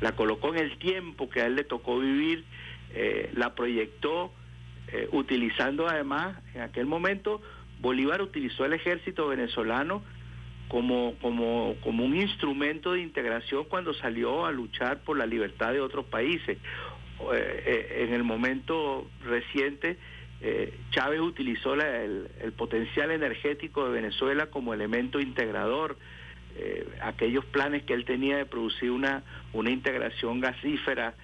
la colocó en el tiempo que a él le tocó vivir, eh, la proyectó, eh, utilizando además, en aquel momento, Bolívar utilizó el ejército venezolano como, como, como un instrumento de integración cuando salió a luchar por la libertad de otros países. en el momento reciente, eh, Chávez utilizó el, potencial energético de Venezuela como elemento integrador, eh, aquellos planes que él tenía de producir una, una integración gasífera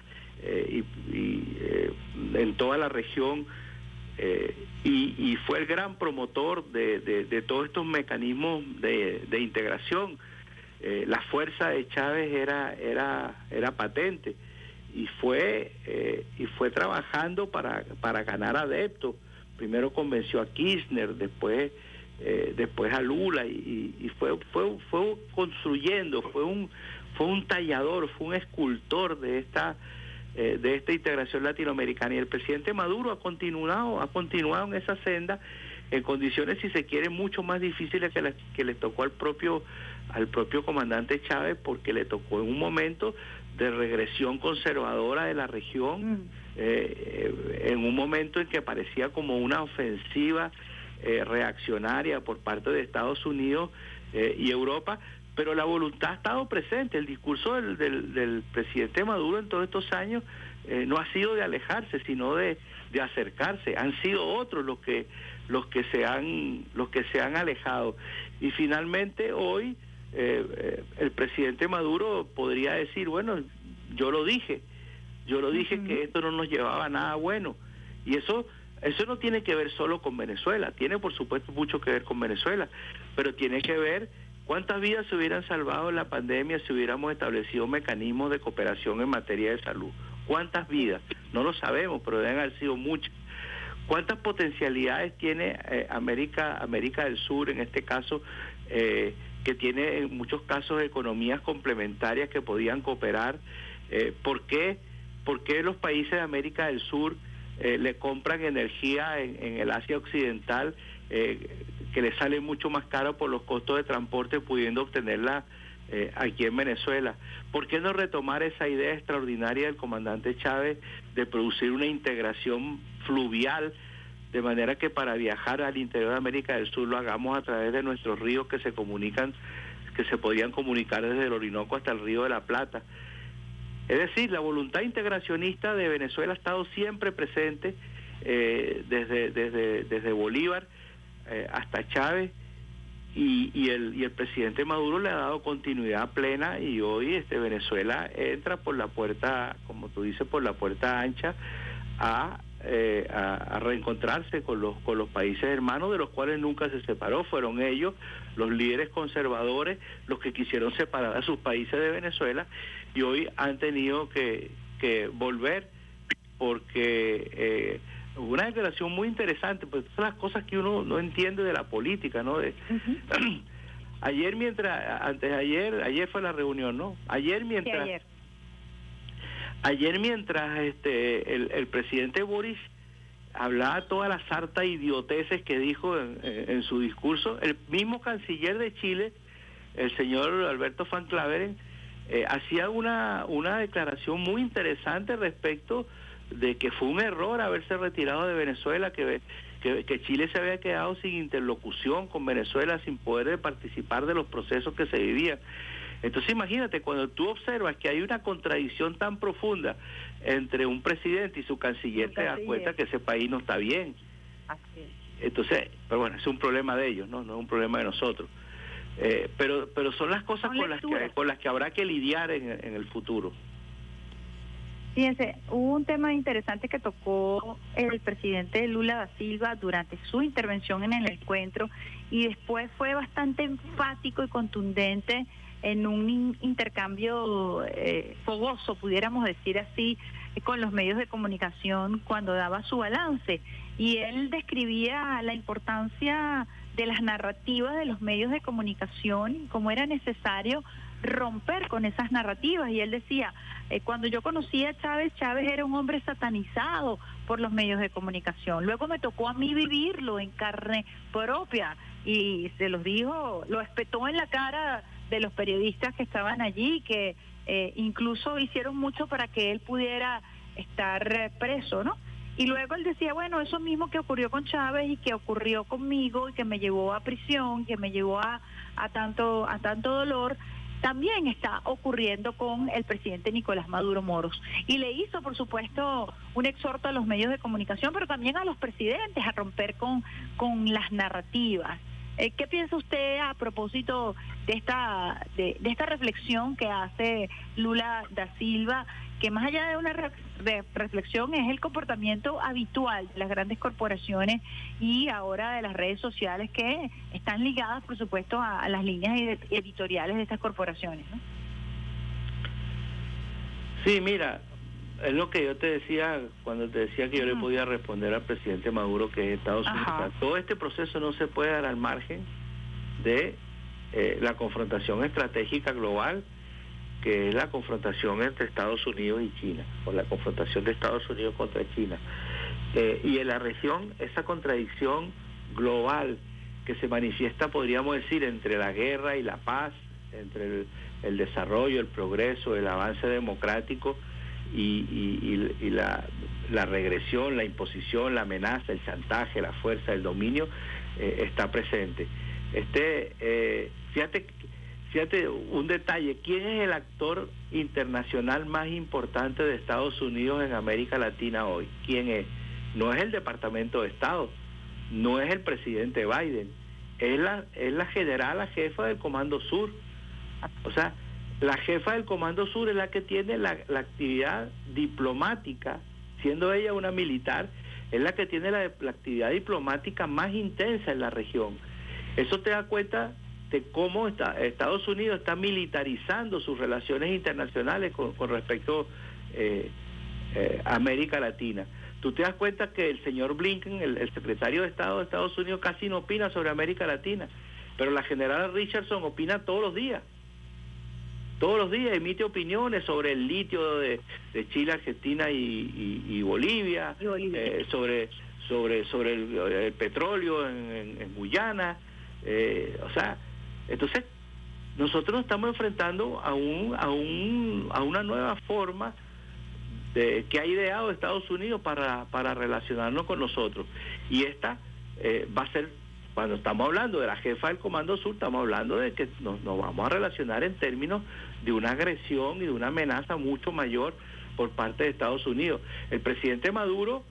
eh, en toda la región, y, fue el gran promotor de, todos estos mecanismos de, integración. la fuerza de Chávez era, era, era patente y fue eh, y fue trabajando para, para ganar adeptos. Primero convenció a Kirchner, después eh, después a Lula y, fue, fue fue construyendo, fue un fue un tallador, fue un escultor de esta eh, de esta integración latinoamericana y el presidente Maduro ha continuado ha continuado en esa senda en condiciones si se quiere mucho más difíciles que, que le tocó al propio al propio comandante Chávez porque le tocó en un momento de regresión conservadora de la región, mm. eh, en un momento en que parecía como una ofensiva eh, reaccionaria por parte de Estados Unidos eh, y Europa, pero la voluntad ha estado presente. El discurso del, del, presidente Maduro en todos estos años eh, no ha sido de alejarse, sino de, de acercarse. Han sido otros los que los que se han los que se han alejado. Y finalmente hoy el presidente Maduro podría decir, bueno, yo lo dije, yo lo dije que esto no nos llevaba a nada bueno. Y eso eso no tiene que ver solo con Venezuela, tiene por supuesto mucho que ver con Venezuela, pero tiene que ver cuántas vidas se hubieran salvado en la pandemia si hubiéramos establecido mecanismos de cooperación en materia de salud. ¿Cuántas vidas? No lo sabemos, pero deben haber sido muchas. ¿Cuántas potencialidades tiene eh, América, América del Sur, en este caso, eh, que tiene en muchos casos economías complementarias que podían cooperar? Eh, ¿por, qué, ¿Por qué los países de América del Sur eh, le compran energía en, el Asia Occidental eh, que le sale mucho más caro por los costos de transporte pudiendo obtenerla eh, aquí en Venezuela. ¿Por qué no retomar esa idea extraordinaria del comandante Chávez de producir una integración fluvial de manera que para viajar al interior de América del Sur lo hagamos a través de nuestros ríos que se comunican, que se podían comunicar desde el Orinoco hasta el Río de la Plata? Es decir, la voluntad integracionista de Venezuela ha estado siempre presente eh, desde, desde, desde Bolívar eh, hasta Chávez y, y, el, y el presidente Maduro le ha dado continuidad plena y hoy este Venezuela entra por la puerta, como tú dices, por la puerta ancha a eh, a, reencontrarse con los, con los países hermanos de los cuales nunca se separó. Fueron ellos, los líderes conservadores, los que quisieron separar a sus países de Venezuela y hoy han tenido que, que volver porque eh, una declaración muy interesante, pues son las cosas que uno no entiende de la política, ¿no? De, ayer mientras, antes de ayer, ayer fue la reunión, ¿no? Ayer mientras... Ayer mientras este el, presidente Boris hablaba toda la sarta idioteces que dijo en, su discurso, el mismo canciller de Chile, el señor Alberto Van Claveren, eh, hacía una, una declaración muy interesante respecto de que fue un error haberse retirado de Venezuela, que, que, que, Chile se había quedado sin interlocución con Venezuela, sin poder participar de los procesos que se vivían. Entonces imagínate, cuando tú observas que hay una contradicción tan profunda entre un presidente y su canciller, te das cuenta que ese país no está bien. Entonces, pero bueno, es un problema de ellos, no, no es un problema de nosotros. Eh, pero, pero son las cosas con las, que, con las que habrá que lidiar en, en el futuro.
Fíjense, hubo un tema interesante que tocó el presidente Lula da Silva durante su intervención en el encuentro y después fue bastante enfático y contundente en un intercambio eh, fogoso, pudiéramos decir así, con los medios de comunicación cuando daba su balance. Y él describía la importancia de las narrativas de los medios de comunicación y cómo era necesario romper con esas narrativas. Y él decía, eh, cuando yo conocí a Chávez, Chávez era un hombre satanizado por los medios de comunicación. Luego me tocó a mí vivirlo en carne propia y se los dijo, lo espetó en la cara de los periodistas que estaban allí, que eh, incluso hicieron mucho para que él pudiera estar eh, preso, ¿no? Y luego él decía, bueno, eso mismo que ocurrió con Chávez y que ocurrió conmigo y que me llevó a prisión, que me llevó a, a tanto a tanto dolor, también está ocurriendo con el presidente Nicolás Maduro Moros. Y le hizo, por supuesto, un exhorto a los medios de comunicación, pero también a los presidentes a romper con, con las narrativas. Eh, ¿Qué piensa usted a propósito de esta, de, esta reflexión que hace Lula da Silva, que más allá de una reflexión es el comportamiento habitual de las grandes corporaciones y ahora de las redes sociales que están ligadas, por supuesto, a, las líneas editoriales de estas corporaciones?
Sí, mira, es lo que yo te decía cuando te decía que yo le podía responder al presidente Maduro que es Estados Unidos. Todo este proceso no se puede dar al margen de eh, la confrontación estratégica global, que es la confrontación entre Estados Unidos y China, o la confrontación de Estados Unidos contra China. Eh, y en la región, esa contradicción global que se manifiesta, podríamos decir, entre la guerra y la paz, entre el desarrollo, el progreso, el avance democrático, y, la, regresión, la imposición, la amenaza, el chantaje, la fuerza, el dominio, eh, está presente. Este, eh, fíjate, fíjate un detalle, ¿quién es el actor internacional más importante de Estados Unidos en América Latina hoy? ¿Quién es? No es el Departamento de Estado, no es el presidente Biden, es la, es la general, la jefa del Comando Sur. O sea, la jefa del Comando Sur es la que tiene la, actividad diplomática, siendo ella una militar, es la que tiene la, actividad diplomática más intensa en la región. Eso te da cuenta de cómo Estados Unidos está militarizando sus relaciones internacionales con, con respecto eh, eh, a América Latina. Tú te das cuenta que el señor Blinken, el, el, secretario de Estado de Estados Unidos, casi no opina sobre América Latina, pero la general Richardson opina todos los días. Todos los días emite opiniones sobre el litio de, de Chile, Argentina y, y, y Bolivia,
Y Bolivia.
eh, sobre sobre sobre el, el petróleo en, en- en Guyana, eh, o sea, entonces nosotros nos estamos enfrentando a un a un a una nueva forma de, que ha ideado Estados Unidos para, para relacionarnos con nosotros. Y esta eh, va a ser, cuando estamos hablando de la jefa del Comando Sur, estamos hablando de que nos, nos vamos a relacionar en términos de una agresión y de una amenaza mucho mayor por parte de Estados Unidos. El presidente Maduro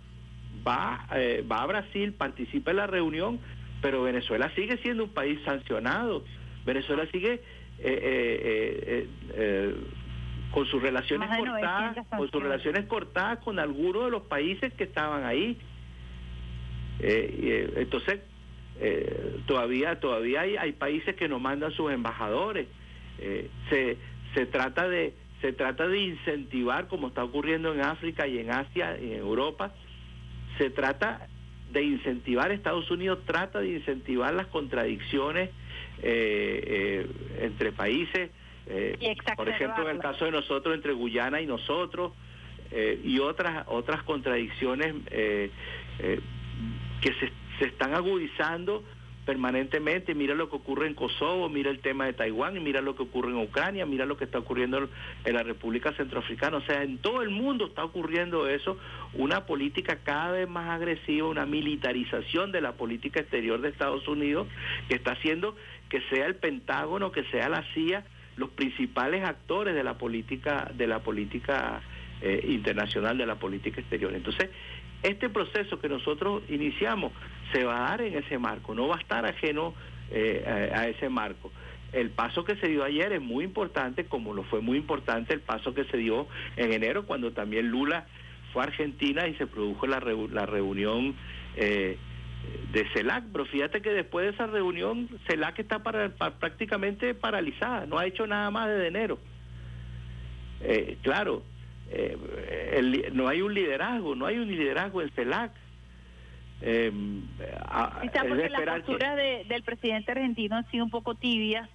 va, eh, va a Brasil, participa en la reunión, pero Venezuela sigue siendo un país sancionado. Venezuela sigue eh, eh, eh, con sus relaciones cortadas,
900
con sus relaciones cortadas con algunos de los países que estaban ahí. Entonces, eh, todavía todavía hay, hay países que no mandan sus embajadores. Eh, se, se trata de se trata de incentivar, como está ocurriendo en África y en Asia y en Europa, se trata de incentivar, Estados Unidos trata de incentivar las contradicciones eh, eh, entre países, eh, por ejemplo en el caso de nosotros entre Guyana y nosotros, y otras otras contradicciones que se, se están agudizando permanentemente. Mira lo que ocurre en Kosovo, mira el tema de Taiwán, y mira lo que ocurre en Ucrania, mira lo que está ocurriendo en la República Centroafricana. O sea, en todo el mundo está ocurriendo eso, una política cada vez más agresiva, una militarización de la política exterior de Estados Unidos, que está haciendo que sea el Pentágono, que sea la CIA, los principales actores de la política, de la política eh, internacional, de la política exterior. Entonces, este proceso que nosotros iniciamos se va a dar en ese marco, no va a estar ajeno eh, a, ese marco. El paso que se dio ayer es muy importante, como lo fue muy importante el paso que se dio en enero, cuando también Lula fue a Argentina y se produjo la, la reunión eh, de CELAC. Pero fíjate que después de esa reunión, CELAC está para, pa- prácticamente paralizada, no ha hecho nada más desde enero. Eh, claro, el no hay un liderazgo, no hay un liderazgo en CELAC. Eh, a-
Quizá
es de
porque las
que-
posturas de- del presidente argentino han sido un poco tibias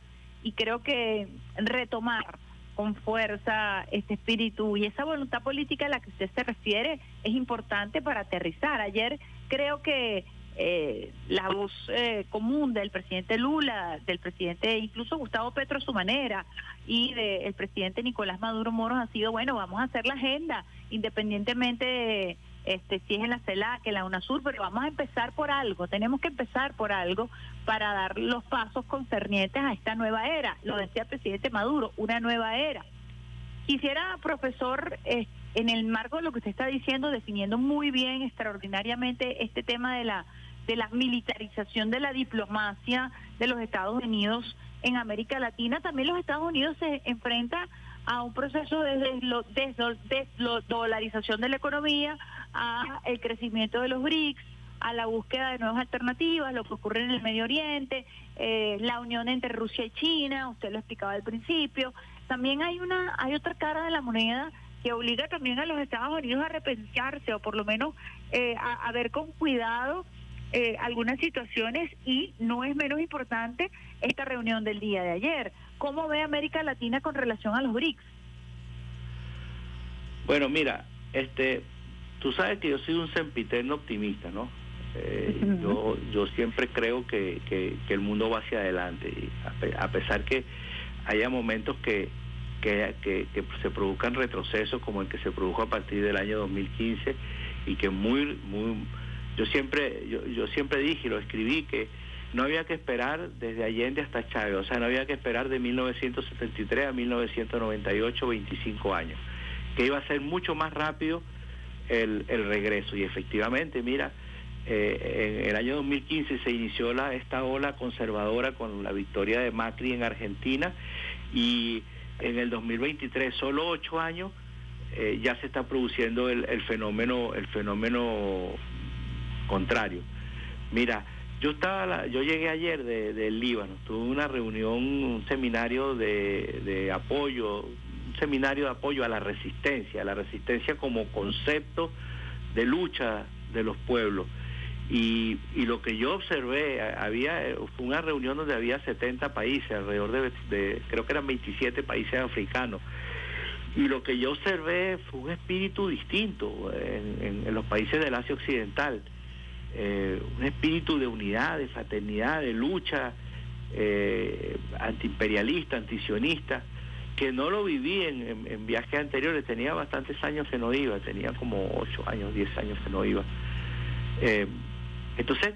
y creo que retomar con fuerza este espíritu y esa voluntad política a la que usted se refiere es importante para aterrizar. Ayer creo que eh, la voz eh, común del presidente Lula, del presidente incluso Gustavo Petro a su manera y del presidente Nicolás Maduro Moros ha sido, bueno, vamos a hacer la agenda independientemente de este, si es en la CELAC, en la UNASUR, pero vamos a empezar por algo, tenemos que empezar por algo para dar los pasos concernientes a esta nueva era. Lo decía el presidente Maduro, una nueva era. Quisiera, profesor, en el marco de lo que usted está diciendo, definiendo muy bien, extraordinariamente, este tema de la de la militarización de la diplomacia de los Estados Unidos en América Latina, también los Estados Unidos se enfrenta a un proceso de deslo- desdo- desdolarización de la economía, a el crecimiento de los BRICS, a la búsqueda de nuevas alternativas, lo que ocurre en el Medio Oriente, eh, la unión entre Rusia y China, usted lo explicaba al principio. También hay una, hay otra cara de la moneda que obliga también a los Estados Unidos a repensarse o por lo menos eh, a, ver con cuidado eh, algunas situaciones y no es menos importante esta reunión del día de ayer. ¿Cómo ve América Latina con relación a los BRICS?
Bueno, mira, este, tú sabes que yo soy un sempiterno optimista, ¿no? Eh, yo, yo siempre creo que, que, que el mundo va hacia adelante, y a, a pesar que haya momentos que, que, que, que se produzcan retrocesos como el que se produjo a partir del año 2015 y que muy, muy, yo siempre, yo, yo siempre dije y lo escribí que no había que esperar desde Allende hasta Chávez, o sea, no había que esperar de 1973 a 1998, 25 años, que iba a ser mucho más rápido el, el regreso. Y efectivamente, mira, eh, en el año 2015 se inició la, esta ola conservadora con la victoria de Macri en Argentina y en el 2023, solo ocho años, eh, ya se está produciendo el, el fenómeno, el fenómeno contrario. Mira, yo estaba, yo llegué ayer del Líbano, tuve una reunión, un seminario de, de apoyo, seminario de apoyo a la resistencia, a la resistencia como concepto de lucha de los pueblos. Y, y lo que yo observé, había una reunión donde había 70 países, alrededor de, de creo que eran 27 países africanos. Y lo que yo observé fue un espíritu distinto en, en los países del Asia Occidental eh, un espíritu de unidad, de fraternidad, de lucha eh, antiimperialista, antisionista, que no lo viví en, viajes anteriores, tenía bastantes años que no iba, tenía como 8 años, 10 años que no iba. Eh, entonces,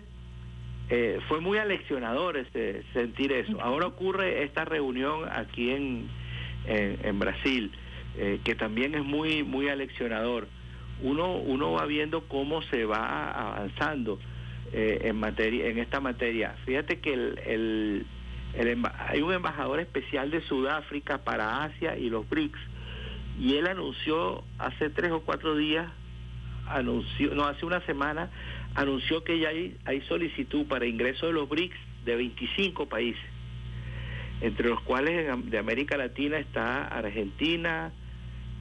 eh, fue muy aleccionador este, sentir eso. Ahora ocurre esta reunión aquí en, en, Brasil, que también es muy, muy aleccionador uno, uno va viendo cómo se va avanzando eh, en, materia, en esta materia. Fíjate que el, el, hay un embajador especial de Sudáfrica para Asia y los BRICS, y él anunció hace tres o cuatro días, anunció, no, hace una semana, anunció que ya hay, hay solicitud para ingreso de los BRICS de 25 países, entre los cuales de América Latina está Argentina,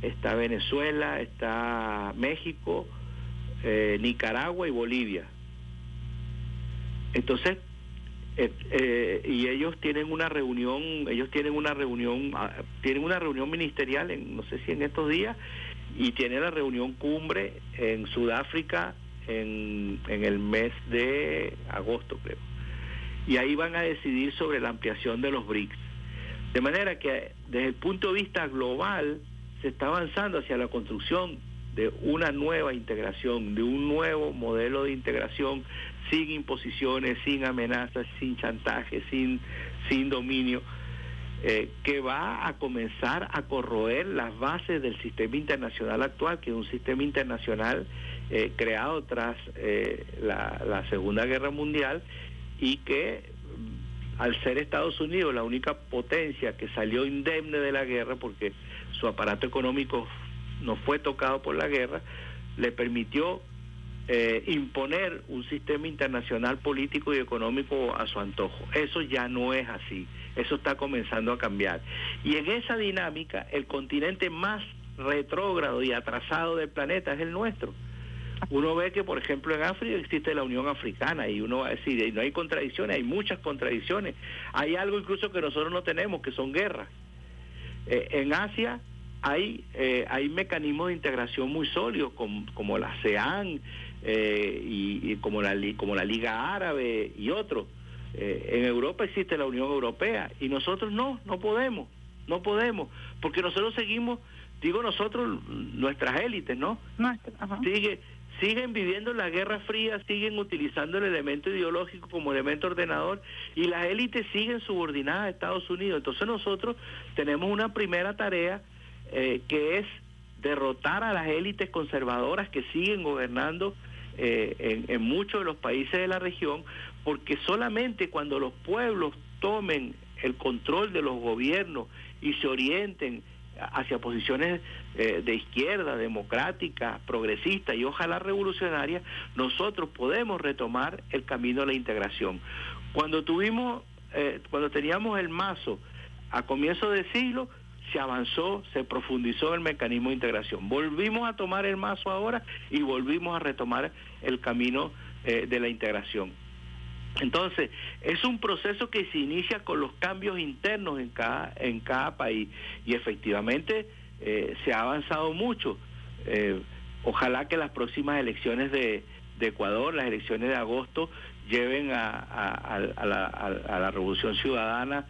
está Venezuela, está México, eh, Nicaragua y Bolivia. Entonces, eh, eh, y ellos tienen una reunión, ellos tienen una reunión, ah, tienen una reunión ministerial, en, no sé si en estos días, y tienen la reunión cumbre en Sudáfrica en, en el mes de agosto, creo. Y ahí van a decidir sobre la ampliación de los BRICS. De manera que desde el punto de vista global, se está avanzando hacia la construcción de una nueva integración, de un nuevo modelo de integración sin imposiciones, sin amenazas, sin chantaje, sin, sin dominio, eh, que va a comenzar a corroer las bases del sistema internacional actual, que es un sistema internacional eh, creado tras eh, la, Segunda Guerra Mundial y que mm, al ser Estados Unidos la única potencia que salió indemne de la guerra, porque su aparato económico no fue tocado por la guerra, le permitió eh, imponer un sistema internacional político y económico a su antojo. Eso ya no es así, eso está comenzando a cambiar. Y en esa dinámica, el continente más retrógrado y atrasado del planeta es el nuestro. Uno ve que, por ejemplo, en África existe la Unión Africana y uno va a decir, no hay contradicciones, hay muchas contradicciones. Hay algo incluso que nosotros no tenemos, que son guerras. Eh, en Asia hay, eh, hay mecanismos de integración muy sólidos, como, la ASEAN eh, y, como, la, como la Liga Árabe y otros. en Europa existe la Unión Europea y nosotros no, no podemos, no podemos, porque nosotros seguimos, digo nosotros, nuestras élites, ¿no? Sigue, siguen viviendo la Guerra Fría, siguen utilizando el elemento ideológico como elemento ordenador y las élites siguen subordinadas a Estados Unidos. Entonces nosotros tenemos una primera tarea eh, que es derrotar a las élites conservadoras que siguen gobernando eh, en, muchos de los países de la región, porque solamente cuando los pueblos tomen el control de los gobiernos y se orienten hacia posiciones eh, de izquierda, democrática, progresista y ojalá revolucionaria, nosotros podemos retomar el camino de la integración. Cuando tuvimos, eh, cuando teníamos el mazo a comienzo de siglo, se avanzó, se profundizó el mecanismo de integración. Volvimos a tomar el mazo ahora y volvimos a retomar el camino eh, de la integración. Entonces, es un proceso que se inicia con los cambios internos en cada, en cada país y efectivamente eh, se ha avanzado mucho. Eh, ojalá que las próximas elecciones de, Ecuador, las elecciones de agosto, lleven a, la, revolución ciudadana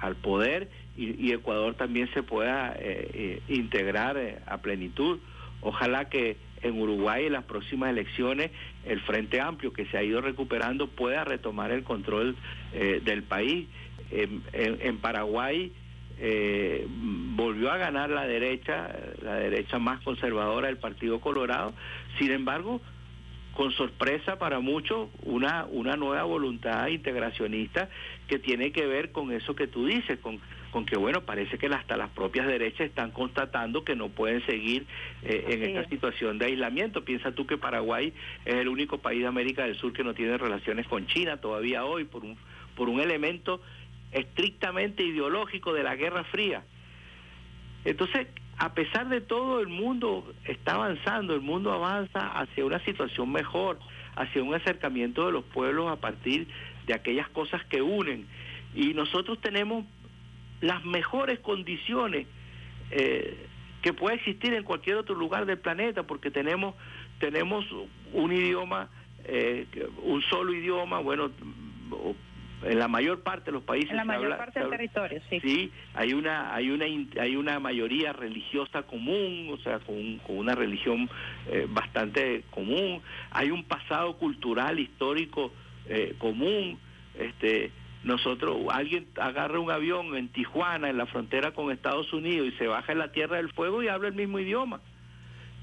al poder y, Ecuador también se pueda eh, integrar a plenitud. Ojalá que en Uruguay en las próximas elecciones el Frente Amplio que se ha ido recuperando pueda retomar el control eh, del país. En, Paraguay eh, volvió a ganar la derecha, la derecha más conservadora del Partido Colorado. Sin embargo, con sorpresa para muchos, una, una nueva voluntad integracionista que tiene que ver con eso que tú dices, con, con que, bueno, parece que hasta las propias derechas están constatando que no pueden seguir eh, en esta situación de aislamiento. Piensa tú que Paraguay es el único país de América del Sur que no tiene relaciones con China todavía hoy por un, por un elemento estrictamente ideológico de la Guerra Fría. Entonces, a pesar de todo, el mundo está avanzando, el mundo avanza hacia una situación mejor, hacia un acercamiento de los pueblos a partir de aquellas cosas que unen. Y nosotros tenemos las mejores condiciones eh, que puede existir en cualquier otro lugar del planeta, porque tenemos, tenemos un idioma, eh, un solo idioma, bueno, en la mayor parte de los países
en la mayor parte del territorio sí.
Sí hay una hay una hay una mayoría religiosa común o sea con, una religión eh, bastante común. Hay un pasado cultural histórico eh, común este nosotros alguien agarra un avión en Tijuana en la frontera con Estados Unidos y se baja en la Tierra del Fuego y habla el mismo idioma.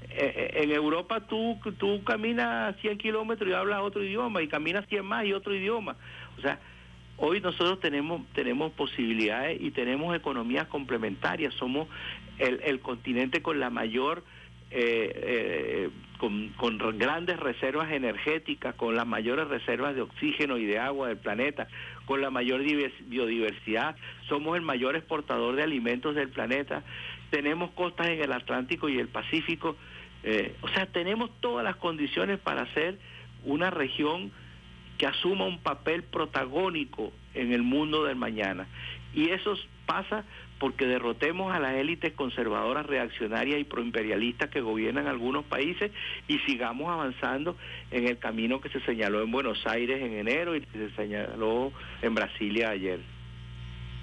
Eh, en Europa tú tú caminas 100 kilómetros y hablas otro idioma y caminas 100 más y otro idioma. O sea Hoy nosotros tenemos, tenemos posibilidades y tenemos economías complementarias. Somos el, continente con la mayor, eh, eh, con, grandes reservas energéticas, con las mayores reservas de oxígeno y de agua del planeta, con la mayor biodiversidad. Somos el mayor exportador de alimentos del planeta. Tenemos costas en el Atlántico y el Pacífico. Eh, o sea, tenemos todas las condiciones para ser una región que asuma un papel protagónico en el mundo del mañana. Y eso pasa porque derrotemos a las élites conservadoras, reaccionarias y proimperialistas que gobiernan algunos países y sigamos avanzando en el camino que se señaló en Buenos Aires en enero y que se señaló en Brasilia ayer.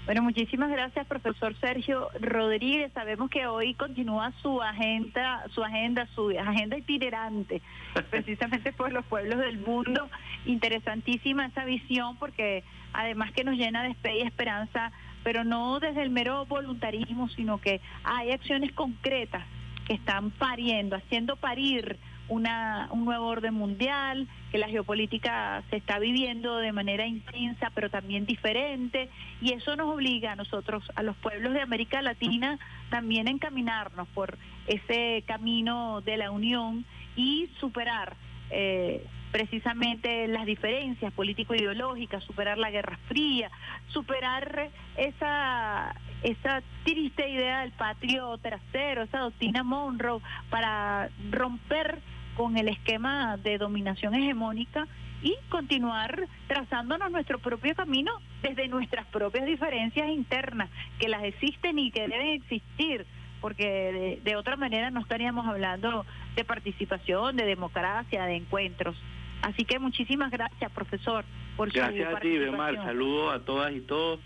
Bueno, muchísimas gracias, profesor Sergio Rodríguez. Sabemos que hoy continúa su agenda, su agenda, su agenda itinerante, precisamente por los pueblos del mundo. Interesantísima esa visión, porque además que nos llena de fe y esperanza, pero no desde el mero voluntarismo, sino que hay acciones concretas que están pariendo, haciendo parir una, un nuevo orden mundial, que la geopolítica se está viviendo de manera intensa, pero también diferente, y eso nos obliga a nosotros, a los pueblos de América Latina, también a encaminarnos por ese camino de la unión y superar eh, precisamente las diferencias político-ideológicas, superar la Guerra Fría, superar esa esa triste idea del patrio trasero, esa doctrina Monroe, para romper con el esquema de dominación hegemónica y continuar trazándonos nuestro propio camino desde nuestras propias diferencias internas, que las existen y que deben existir, porque de, otra manera no estaríamos hablando de participación, de democracia, de encuentros. Así que muchísimas gracias, profesor,
por gracias a ti, Bemar. Saludos a todas y todos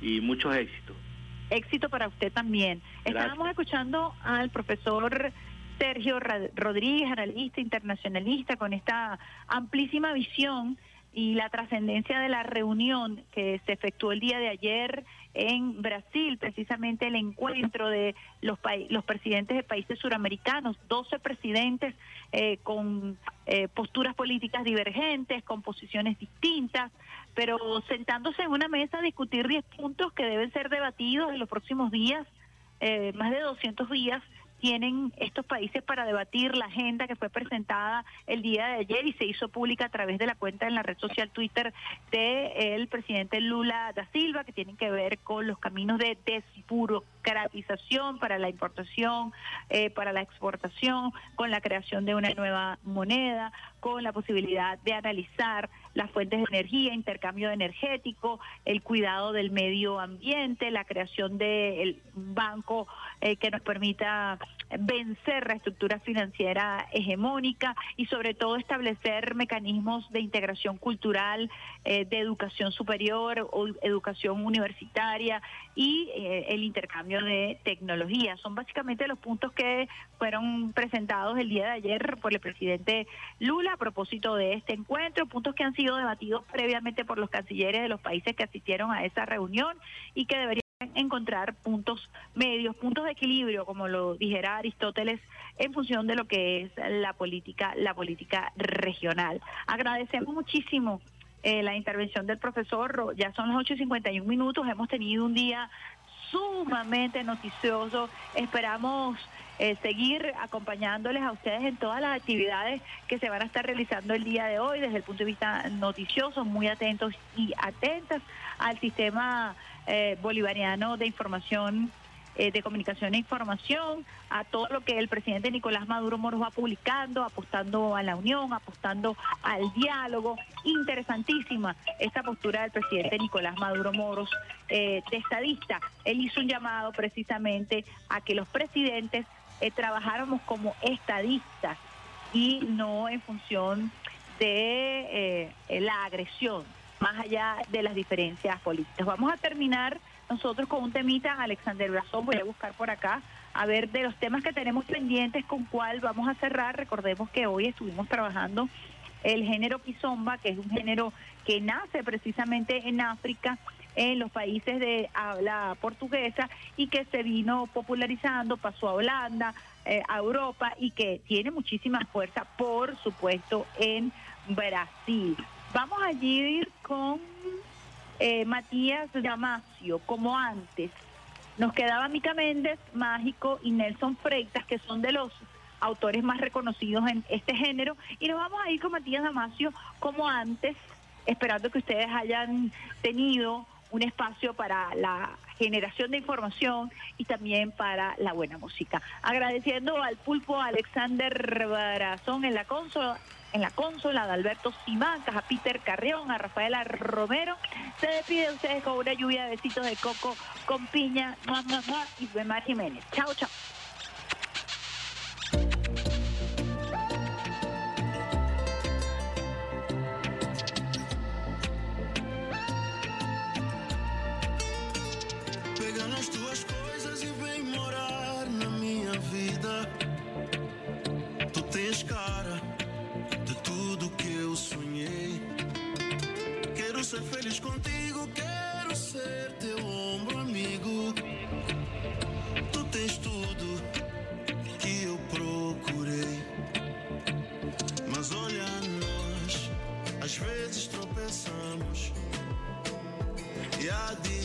y muchos éxitos.
Éxito para usted también. Estábamos escuchando al profesor Sergio Rodríguez, analista internacionalista, con esta amplísima visión y la trascendencia de la reunión que se efectuó el día de ayer en Brasil, precisamente el encuentro de los, los presidentes de países suramericanos, 12 presidentes eh, con eh, posturas políticas divergentes, con posiciones distintas, pero sentándose en una mesa a discutir 10 puntos que deben ser debatidos en los próximos días, eh, más de 200 días tienen estos países para debatir la agenda que fue presentada el día de ayer y se hizo pública a través de la cuenta en la red social Twitter de el presidente Lula da Silva que tienen que ver con los caminos de desburocratización para la importación, eh, para la exportación, con la creación de una nueva moneda, con la posibilidad de analizar las fuentes de energía, intercambio energético, el cuidado del medio ambiente, la creación del banco eh, que nos permita vencer la estructura financiera hegemónica y sobre todo establecer mecanismos de integración cultural, eh, de educación superior o educación universitaria y eh, el intercambio de tecnología. Son básicamente los puntos que fueron presentados el día de ayer por el presidente Lula a propósito de este encuentro, puntos que han sido debatidos previamente por los cancilleres de los países que asistieron a esa reunión y que deberían encontrar puntos medios, puntos de equilibrio, como lo dijera Aristóteles, en función de lo que es la política, la política regional. Agradecemos muchísimo eh, la intervención del profesor. Ya son las 8.51 minutos. Hemos tenido un día sumamente noticioso. Esperamos eh, seguir acompañándoles a ustedes en todas las actividades que se van a estar realizando el día de hoy desde el punto de vista noticioso, muy atentos y atentas al sistema eh, bolivariano de información eh, de comunicación e información, a todo lo que el presidente Nicolás Maduro Moros va publicando, apostando a la unión, apostando al diálogo. Interesantísima esta postura del presidente Nicolás Maduro Moros eh, de estadista. Él hizo un llamado precisamente a que los presidentes eh, trabajáramos como estadistas y no en función de la agresión, más allá de las diferencias políticas. Vamos a terminar nosotros con un temita, Alexander Brazón, voy a buscar por acá, a ver de los temas que tenemos pendientes, con cuál vamos a cerrar. Recordemos que hoy estuvimos trabajando el género kizomba, que es un género que nace precisamente en África, en los países de habla portuguesa y que se vino popularizando, pasó a Holanda, eh, a Europa y que tiene muchísima fuerza, por supuesto, en Brasil. Vamos a ir con eh, Matías Damasio, como antes. Nos quedaba Mica Méndez, Mágico y Nelson Freitas, que son de los autores más reconocidos en este género. Y nos vamos a ir con Matías Damasio como antes, esperando que ustedes hayan tenido un espacio para la generación de información y también para la buena música. Agradeciendo al pulpo Alexander Barazón en la consola en la consola de Alberto Simancas, a Peter Carrión, a Rafaela Romero. Se despide ustedes con una lluvia de besitos de coco con piña y Bemar Jiménez. Chao, chao.
Ser feliz contigo, quero ser teu ombro amigo. Tu tens tudo que eu procurei. Mas olha, nós às vezes tropeçamos. E dias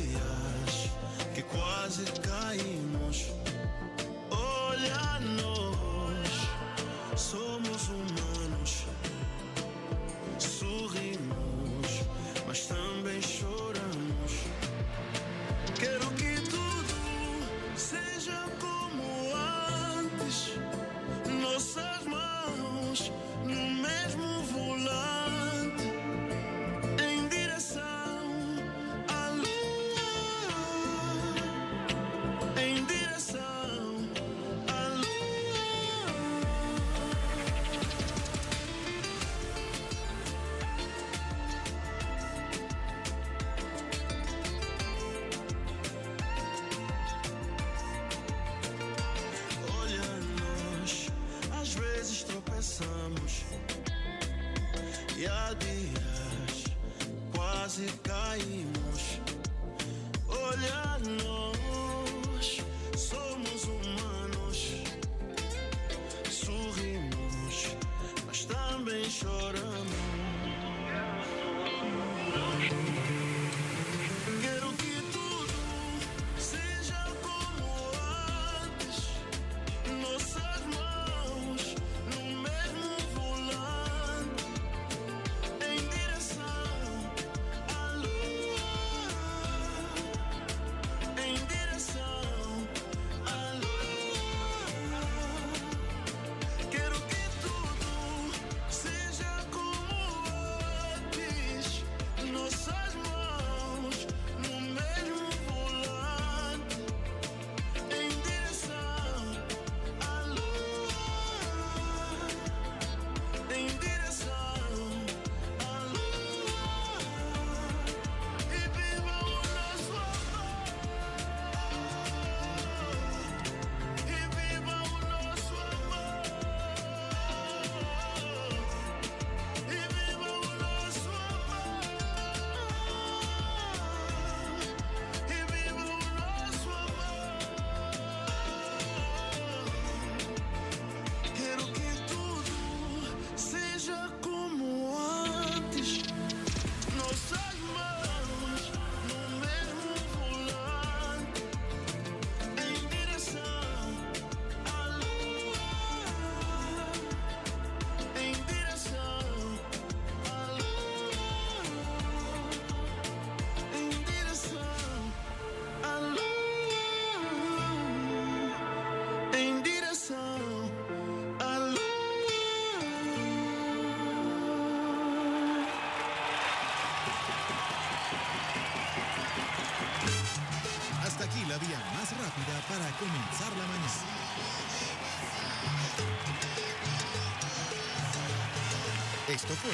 Esto fue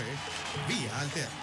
Vía Alterna.